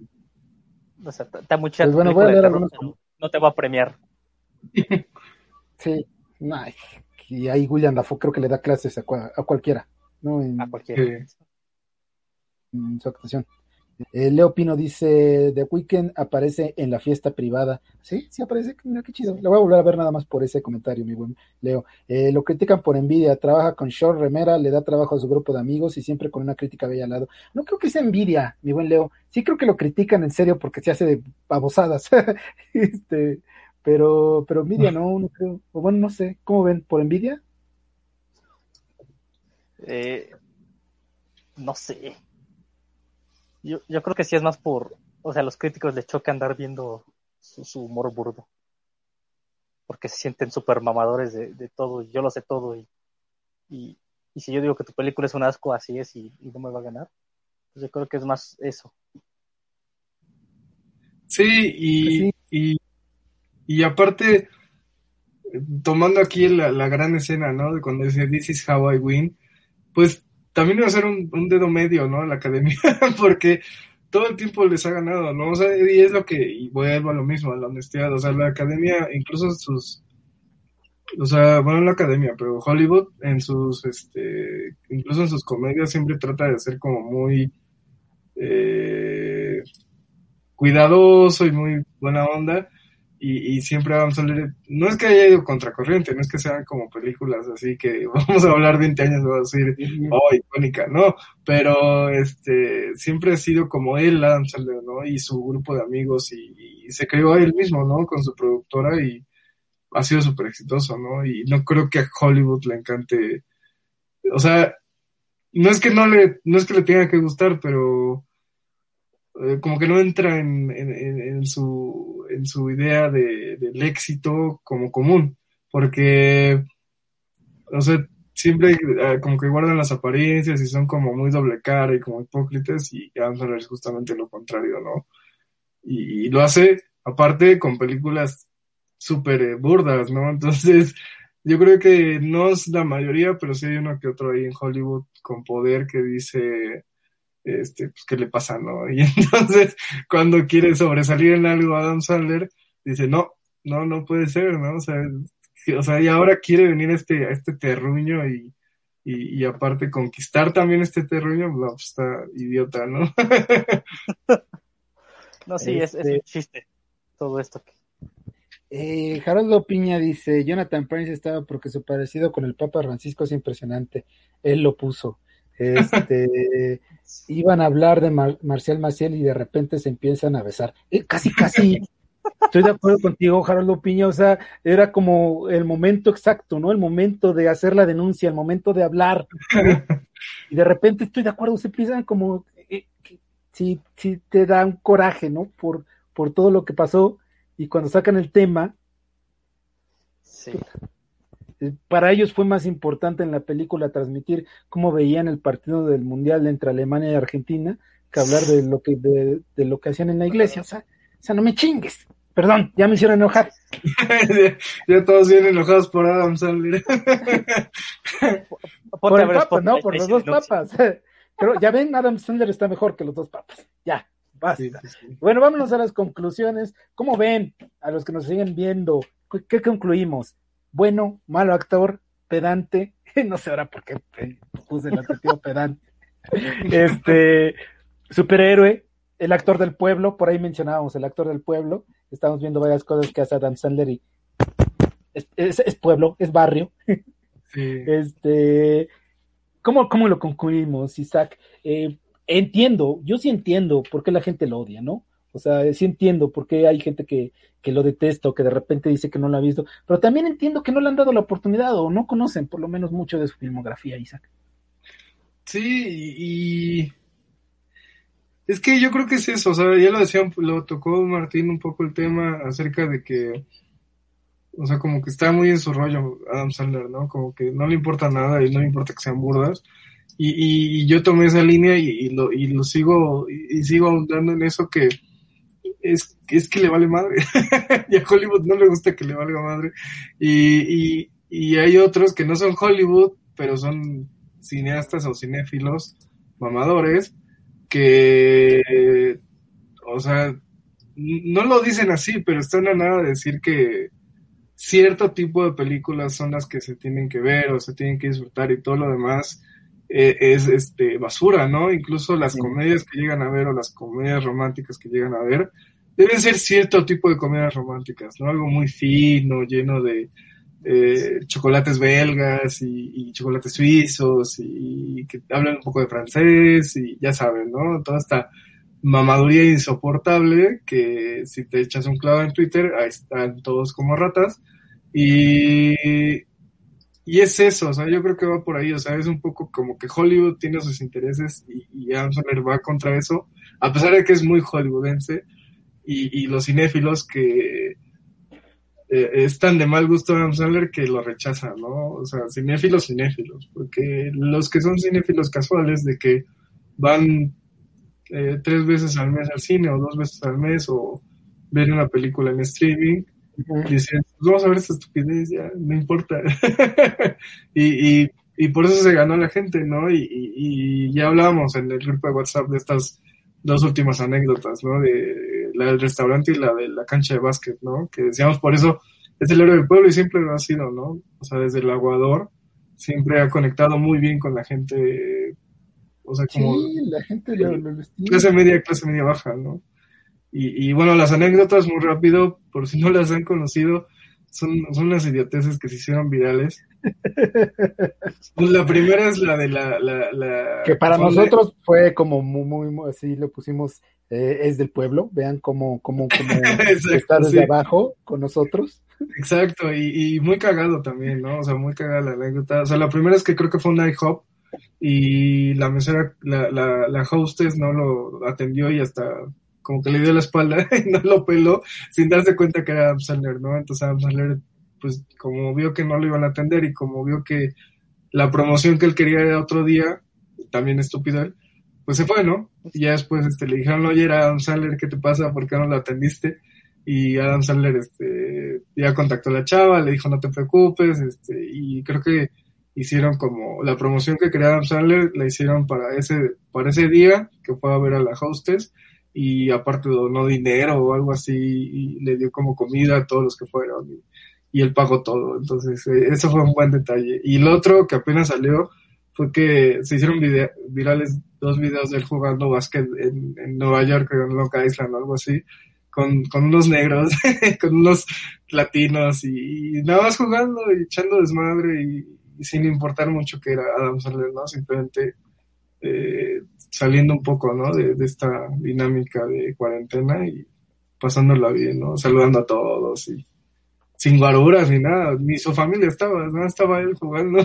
O sea, está mucha pues bueno, voy a algunos... no, te va a premiar. sí, no, y ahí William Dafoe creo que le da clases a, cualquiera, ¿no? a cualquiera. En su actuación. Eh, Leo Pino dice, The Weeknd aparece en la fiesta privada. Sí, sí aparece, mira qué chido. Lo voy a volver a ver nada más por ese comentario, mi buen Leo. Eh, lo critican por envidia, trabaja con Sean Remera, le da trabajo a su grupo de amigos y siempre con una crítica bella al lado. No creo que sea envidia, mi buen Leo. Sí creo que lo critican en serio porque se hace de babosadas. este, pero, pero envidia no, no creo. O bueno, no sé, ¿cómo ven? ¿Por envidia? Eh, no sé yo, yo creo que sí es más por, o sea, a los críticos les choca andar viendo su, humor burdo. Porque se sienten súper mamadores de, de, todo, y yo lo sé todo, y, y, si yo digo que tu película es un asco, así es, y, no me va a ganar, pues yo creo que es más eso. Sí, y, y, y aparte, tomando aquí la, la, gran escena, ¿no? De cuando dice This is how I win, pues también iba a ser un, dedo medio, ¿no? A la academia, porque todo el tiempo les ha ganado, ¿no? O sea, y es lo que, y vuelvo a lo mismo, a la honestidad, o sea, la academia, incluso sus, o sea, bueno, la academia, pero Hollywood en sus, este, incluso en sus comedias siempre trata de ser como muy, eh, cuidadoso y muy buena onda, y, y, siempre Adam Sandler, no es que haya ido contracorriente, no es que sean como películas así que vamos a hablar 20 años vamos a decir, oh, icónica, no, pero este, siempre ha sido como él, Adam Sandler, ¿no? Y su grupo de amigos y, se creó él mismo, ¿no? Con su productora y ha sido súper exitoso, ¿no? Y no creo que a Hollywood le encante, o sea, no es que no le, no es que le tenga que gustar, pero eh, como que no entra en, su, en su idea de, del éxito como común, porque, o sea, siempre eh, como que guardan las apariencias y son como muy doble cara y como hipócritas y Adam es justamente lo contrario, ¿no? Y, lo hace aparte con películas súper eh, burdas, ¿no? Entonces, yo creo que no es la mayoría, pero sí hay uno que otro ahí en Hollywood con poder que dice, este, pues, ¿qué le pasa, no? Y entonces, cuando quiere sobresalir en algo Adam Sandler, dice, no, no, no puede ser, ¿no? O sea, o sea y ahora quiere venir este, a este terruño y, y, aparte conquistar también este terruño, pues está idiota, ¿no? no, sí, es, es, un este chiste todo esto. Eh, Haroldo Piña dice, Jonathan Prince estaba porque su parecido con el Papa Francisco es impresionante. Él lo puso. Este, iban a hablar de Marcial Maciel y de repente se empiezan a besar. Eh, casi, casi. Estoy de acuerdo contigo, Harold Piña. O sea, era como el momento exacto, ¿no? El momento de hacer la denuncia, el momento de hablar. Y de repente estoy de acuerdo, se empiezan como. Eh, te da un coraje, ¿no? Por, por todo lo que pasó. Y cuando sacan el tema. Sí para ellos fue más importante en la película transmitir cómo veían el partido del mundial entre Alemania y Argentina que hablar de lo que de, lo que hacían en la iglesia, o sea, o sea, no me chingues. Perdón, ya me hicieron enojar. ya todos vienen enojados por Adam Sandler. por el papa, no, por los dos papas. Pero ya ven, Adam Sandler está mejor que los dos papas. Ya, basta. Bueno, vámonos a las conclusiones. ¿Cómo ven a los que nos siguen viendo? ¿Qué concluimos? Bueno, malo actor, pedante, no sé ahora por qué puse el adjetivo pedante, este, superhéroe, el actor del pueblo, por ahí mencionábamos el actor del pueblo, estamos viendo varias cosas que hace Adam Sandler y es, pueblo, es barrio. Este, ¿cómo, ¿cómo, lo concluimos, Isaac? Eh, entiendo, yo sí entiendo por qué la gente lo odia, ¿no? O sea, sí entiendo por qué hay gente que, que lo detesta o que de repente dice que no lo ha visto, pero también entiendo que no le han dado la oportunidad o no conocen por lo menos mucho de su filmografía, Isaac. Sí, y es que yo creo que es eso, o sea, ya lo decía, lo tocó Martín un poco el tema acerca de que, o sea, como que está muy en su rollo Adam Sandler, ¿no? Como que no le importa nada y no le importa que sean burdas. Y, y, yo tomé esa línea y, lo, y lo sigo, y, y sigo ahondando en eso que, es, es que le vale madre. y a Hollywood no le gusta que le valga madre. Y, y, y hay otros que no son Hollywood, pero son cineastas o cinéfilos mamadores que, o sea, no lo dicen así, pero están a nada de decir que cierto tipo de películas son las que se tienen que ver o se tienen que disfrutar y todo lo demás eh, es este basura, ¿no? Incluso las comedias que llegan a ver o las comedias románticas que llegan a ver deben ser cierto tipo de comedias románticas, ¿no? Algo muy fino, lleno de eh, chocolates belgas y, chocolates suizos y, que hablan un poco de francés y ya saben, ¿no? Toda esta mamaduría insoportable que si te echas un clavo en Twitter, ahí están todos como ratas y, y es eso, o sea, yo creo que va por ahí, o sea, es un poco como que Hollywood tiene sus intereses y, y va contra eso, a pesar de que es muy hollywoodense y, y los cinéfilos que eh, es tan de mal gusto Adam Sandler que lo rechazan, ¿no? O sea, cinéfilos, cinéfilos, porque los que son cinéfilos casuales de que van eh, tres veces al mes al cine o dos veces al mes o ven una película en streaming, dicen, pues vamos a ver esta estupidez, ya, no importa. y, y, y, por eso se ganó la gente, ¿no? Y, y, ya hablábamos en el grupo de WhatsApp de estas dos últimas anécdotas, ¿no? De la del restaurante y la de la cancha de básquet, ¿no? Que decíamos, por eso es el héroe del pueblo y siempre lo ha sido, ¿no? O sea, desde el aguador siempre ha conectado muy bien con la gente, o sea, como... Sí, la gente lo, lo Clase media, clase media baja, ¿no? Y, y bueno, las anécdotas muy rápido, por si no las han conocido, son, son unas idioteces que se hicieron virales. Pues la primera es la de la... la, la que para nosotros fue como muy, muy, así lo pusimos, eh, es del pueblo, vean cómo, cómo, cómo está desde abajo con nosotros. Exacto, y, y, muy cagado también, ¿no? O sea, muy cagada la anécdota. O sea, la primera es que creo que fue un IHOP y la mesera, la, la, la hostess no lo atendió y hasta como que le dio la espalda y no lo peló sin darse cuenta que era Adam Sandler, ¿no? Entonces Adam Sandler, pues como vio que no lo iban a atender y como vio que la promoción que él quería era otro día, también estúpido él, pues se fue, ¿no? Y ya después este, le dijeron, oye, era Adam Sandler, ¿qué te pasa? ¿Por qué no lo atendiste? Y Adam Sandler este, ya contactó a la chava, le dijo, no te preocupes, este, y creo que hicieron como la promoción que quería Adam Sandler, la hicieron para ese, para ese día que fue a ver a la hostess y aparte donó dinero o algo así y le dio como comida a todos los que fueron y, él pagó todo. Entonces, eh, eso fue un buen detalle. Y el otro que apenas salió fue que se hicieron virales dos videos de él jugando básquet en, Nueva York, en Long Island o algo así, con, con unos negros, con unos latinos y, nada más jugando y echando desmadre y, y, sin importar mucho que era Adam Sandler, ¿no? Simplemente eh, saliendo un poco, ¿no? De, esta dinámica de cuarentena y pasándola bien, ¿no? Saludando a todos y sin guaruras ni nada, ni su familia estaba, no estaba él jugando.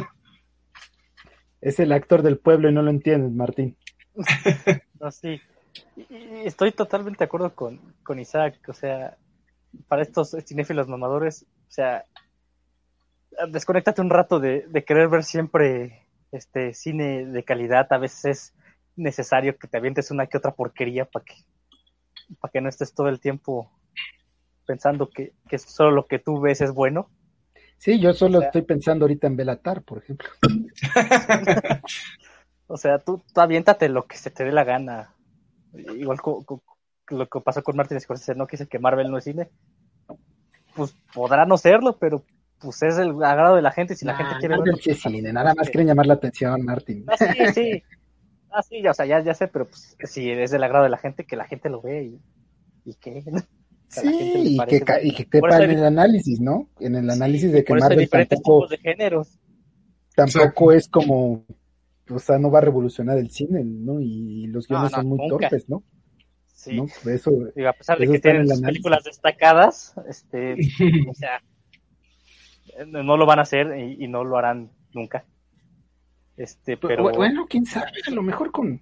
Es el actor del pueblo y no lo entiendes, Martín. no, sí. estoy totalmente de acuerdo con, con Isaac, o sea, para estos cinéfilos mamadores, o sea, desconéctate un rato de, de querer ver siempre este cine de calidad, a veces es necesario que te avientes una que otra porquería para que, para que no estés todo el tiempo pensando que, que solo lo que tú ves es bueno. Sí, yo solo estoy pensando ahorita en Belatar, por ejemplo. o sea, tú, tú, aviéntate lo que se te dé la gana. Igual lo que pasó con Martin Scorsese, ¿no? Que dice que Marvel no es cine. Pues podrá no serlo, pero pues es el agrado de la gente si la gente quiere verlo. cine, nada más quieren llamar la atención, Martin. Ah, sí, sí. Ah, sí, ya, o sea, ya, ya sé, pero pues si es del agrado de la gente, que la gente lo ve y, y que... Sí, y que, y que quepa en el análisis, ¿no? En el análisis de que Marvel tampoco, de géneros. tampoco es como, o sea, no va a revolucionar el cine, ¿no? Y los guiones son muy torpes, ¿no? Sí. ¿no? Eso, a pesar de que tienen películas destacadas, este, o sea, no lo van a hacer y, y no lo harán nunca. Este, pero... Bueno, quién sabe, a lo mejor con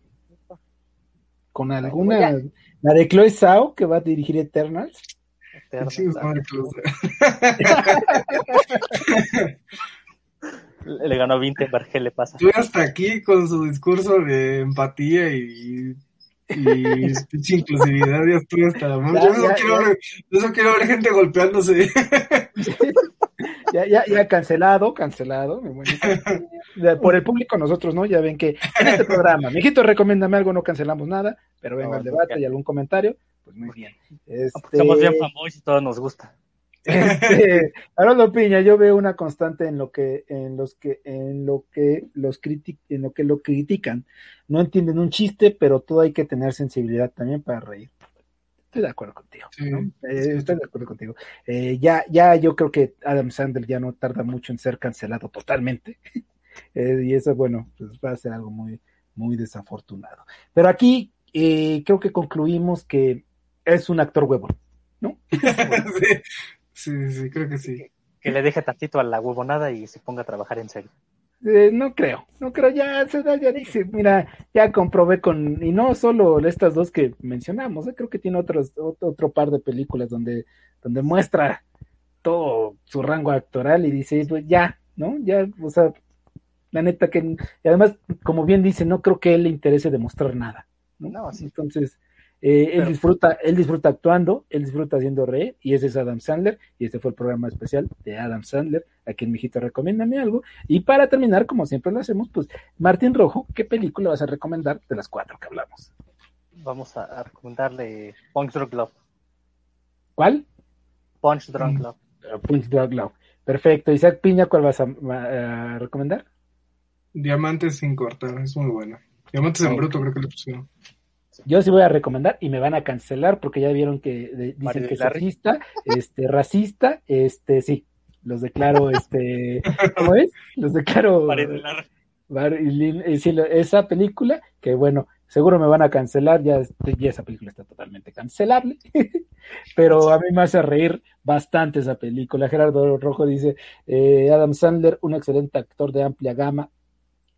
con alguna la de Chloe Zhao que va a dirigir Eternals. le ganó a Vinterberg, ¿qué le pasa? Estoy hasta aquí con su discurso de empatía y y inclusividad, ya estoy hasta la yo, no quiero ver, yo quiero ver gente golpeándose. ya, ya, ya cancelado, cancelado. Por el público nosotros, ¿no? Ya ven que en este programa, mijito, recomiéndame algo, no cancelamos nada, pero venga el debate y algún comentario, pues muy bien. Este... Somos bien famosos y todo nos gusta. Este, Haroldo Piña, yo veo una constante en lo que, en los que, en lo que los en lo que lo critican. No entienden un chiste, pero todo hay que tener sensibilidad también para reír. Estoy de acuerdo contigo. Eh, estoy de acuerdo contigo. Eh, ya, ya yo creo que Adam Sandler ya no tarda mucho en ser cancelado totalmente. Eh, y eso, bueno, pues va a ser algo muy, muy desafortunado. Pero aquí creo que concluimos que es un actor huevo, ¿no? Sí, sí, creo que sí. Que le deje tantito a la huevonada y se ponga a trabajar en serio. Eh, no creo, no creo, ya se da, ya dice, mira, ya comprobé con, y no solo estas dos que mencionamos, eh, creo que tiene otros, otro, par de películas donde, donde muestra todo su rango actoral y dice, pues ya, ¿no? Ya, o sea, la neta que, y además, como bien dice, no creo que él le interese demostrar nada, ¿no? no Entonces, eh, él disfruta, él disfruta actuando, él disfruta haciendo rey, y ese es Adam Sandler, y este fue el programa especial de Adam Sandler, aquí en Mijito Recomiéndame algo. Y para terminar, como siempre lo hacemos, pues, Martín Rojo, ¿qué película vas a recomendar de las cuatro que hablamos? Vamos a, recomendarle Punch Drunk Love. ¿Cuál? Punch Drunk mm, Love. Uh, Punch Drunk Love. Perfecto. Isaac Piña, ¿cuál vas a, recomendar? Diamantes sin cortar, es muy buena. Diamantes en bruto, creo que le pusieron. Yo sí voy a recomendar y me van a cancelar porque ya vieron que dicen que es racista, este, racista, este, sí, los declaro, este, ¿cómo es? Los declaro. esa película, que bueno, seguro me van a cancelar, ya, ya esa película está totalmente cancelable, pero a mí me hace reír bastante esa película. Gerardo Rojo dice, eh, Adam Sandler, un excelente actor de amplia gama,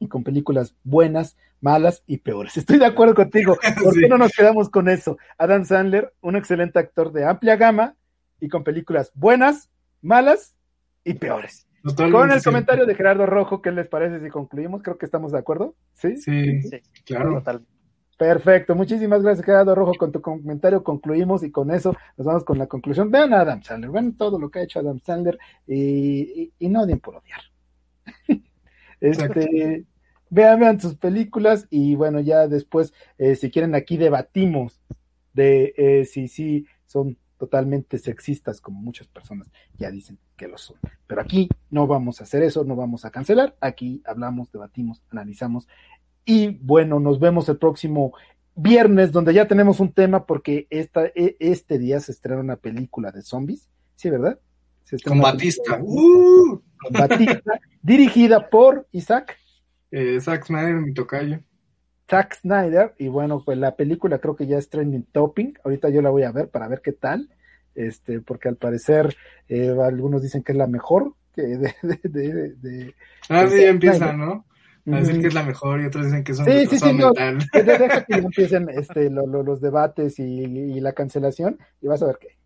y con películas buenas, malas y peores. Estoy de acuerdo contigo. ¿Por qué no nos quedamos con eso? Adam Sandler, un excelente actor de amplia gama y con películas buenas, malas y peores. con el comentario de Gerardo Rojo, ¿qué les parece si concluimos? Creo que estamos de acuerdo. Sí, sí, claro. Perfecto, muchísimas gracias Gerardo Rojo con tu comentario, concluimos y con eso nos vamos con la conclusión. Vean a Adam Sandler, vean todo lo que ha hecho Adam Sandler y, y no odien por odiar. este, vean, vean sus películas y bueno, ya después, eh, si quieren, aquí debatimos de eh, si sí son totalmente sexistas, como muchas personas ya dicen que lo son. Pero aquí no vamos a hacer eso, no vamos a cancelar, aquí hablamos, debatimos, analizamos y bueno, nos vemos el próximo viernes, donde ya tenemos un tema porque esta, e, este día se estrena una película de zombies, ¿sí, verdad? Con Batista. Uh. Con Batista, dirigida por Isaac. Eh, Zack Snyder, mi tocayo. Zack Snyder, y bueno, pues la película creo que ya es trending topping. Ahorita yo la voy a ver para ver qué tal. Este, porque al parecer eh, algunos dicen que es la mejor que de, de, de, ah, sí, empiezan, ¿no? A decir que es la mejor y otros dicen que son sí, sí, sí, no, deja que empiecen este, los debates y, y, la cancelación y vas a ver que,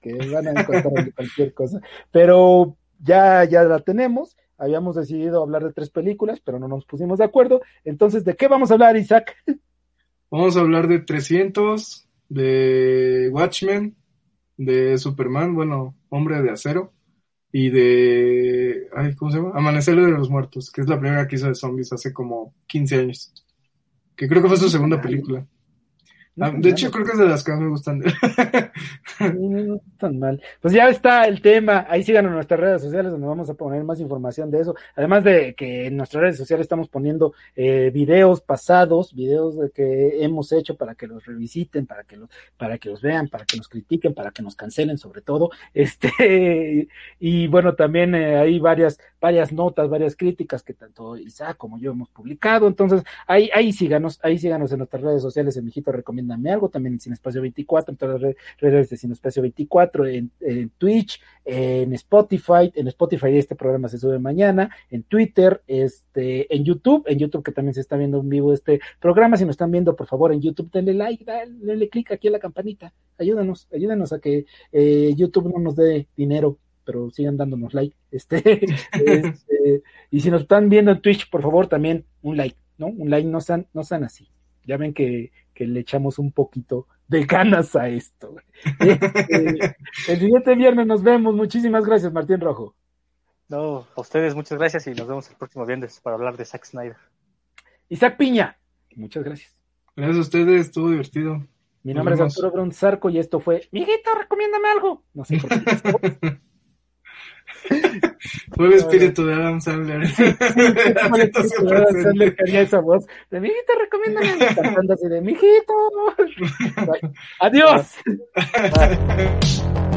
que van a encontrar cualquier cosa. Pero ya, ya la tenemos habíamos decidido hablar de tres películas, pero no nos pusimos de acuerdo. Entonces, ¿de qué vamos a hablar, Isaac? Vamos a hablar de 300, de Watchmen, de Superman, bueno, Hombre de Acero, y de, ay, ¿cómo se llama? Amanecer de los Muertos, que es la primera que hizo de zombies hace como 15 años. Que creo que fue su segunda película. Ah, de hecho, creo que es de las que más me gustan. no, tan mal. Pues ya está el tema. Ahí síganos en nuestras redes sociales donde vamos a poner más información de eso. Además de que en nuestras redes sociales estamos poniendo eh, videos pasados, videos que hemos hecho para que los revisiten, para que los, para que los vean, para que nos critiquen, para que nos cancelen sobre todo. Este, y bueno, también eh, hay varias, varias notas, varias críticas que tanto Isaac como yo hemos publicado. Entonces, ahí, ahí síganos, ahí síganos en nuestras redes sociales, en Mijito Recomienda Dame Algo, también en Sin Espacio 24, en todas las redes de Sin Espacio 24, en, Twitch, en Spotify, en Spotify este programa se sube mañana, en Twitter, este, en YouTube, en YouTube que también se está viendo en vivo este programa, si nos están viendo, por favor, en YouTube, denle like, denle clic aquí a la campanita, ayúdanos, ayúdanos a que eh, YouTube no nos dé dinero pero sigan dándonos like. Este, este, y si nos están viendo en Twitch, por favor, también un like, ¿no? Un like no sean, no sean así. Ya ven que que le echamos un poquito de ganas a esto. Este, el siguiente viernes nos vemos. Muchísimas gracias, Martín Rojo. No, a ustedes muchas gracias y nos vemos el próximo viernes para hablar de Zack Snyder. Isaac Piña, muchas gracias. Gracias a ustedes, estuvo divertido. Mi nombre es. Arturo Brun Zarco y esto fue, Miguito, recomiéndame algo. No sé por qué. Fue el espíritu de Adam Sandler. De Adam Sandler haría esa voz de Mijito, recomiéndame algo", cantando así de Mijito. Adiós. Bye.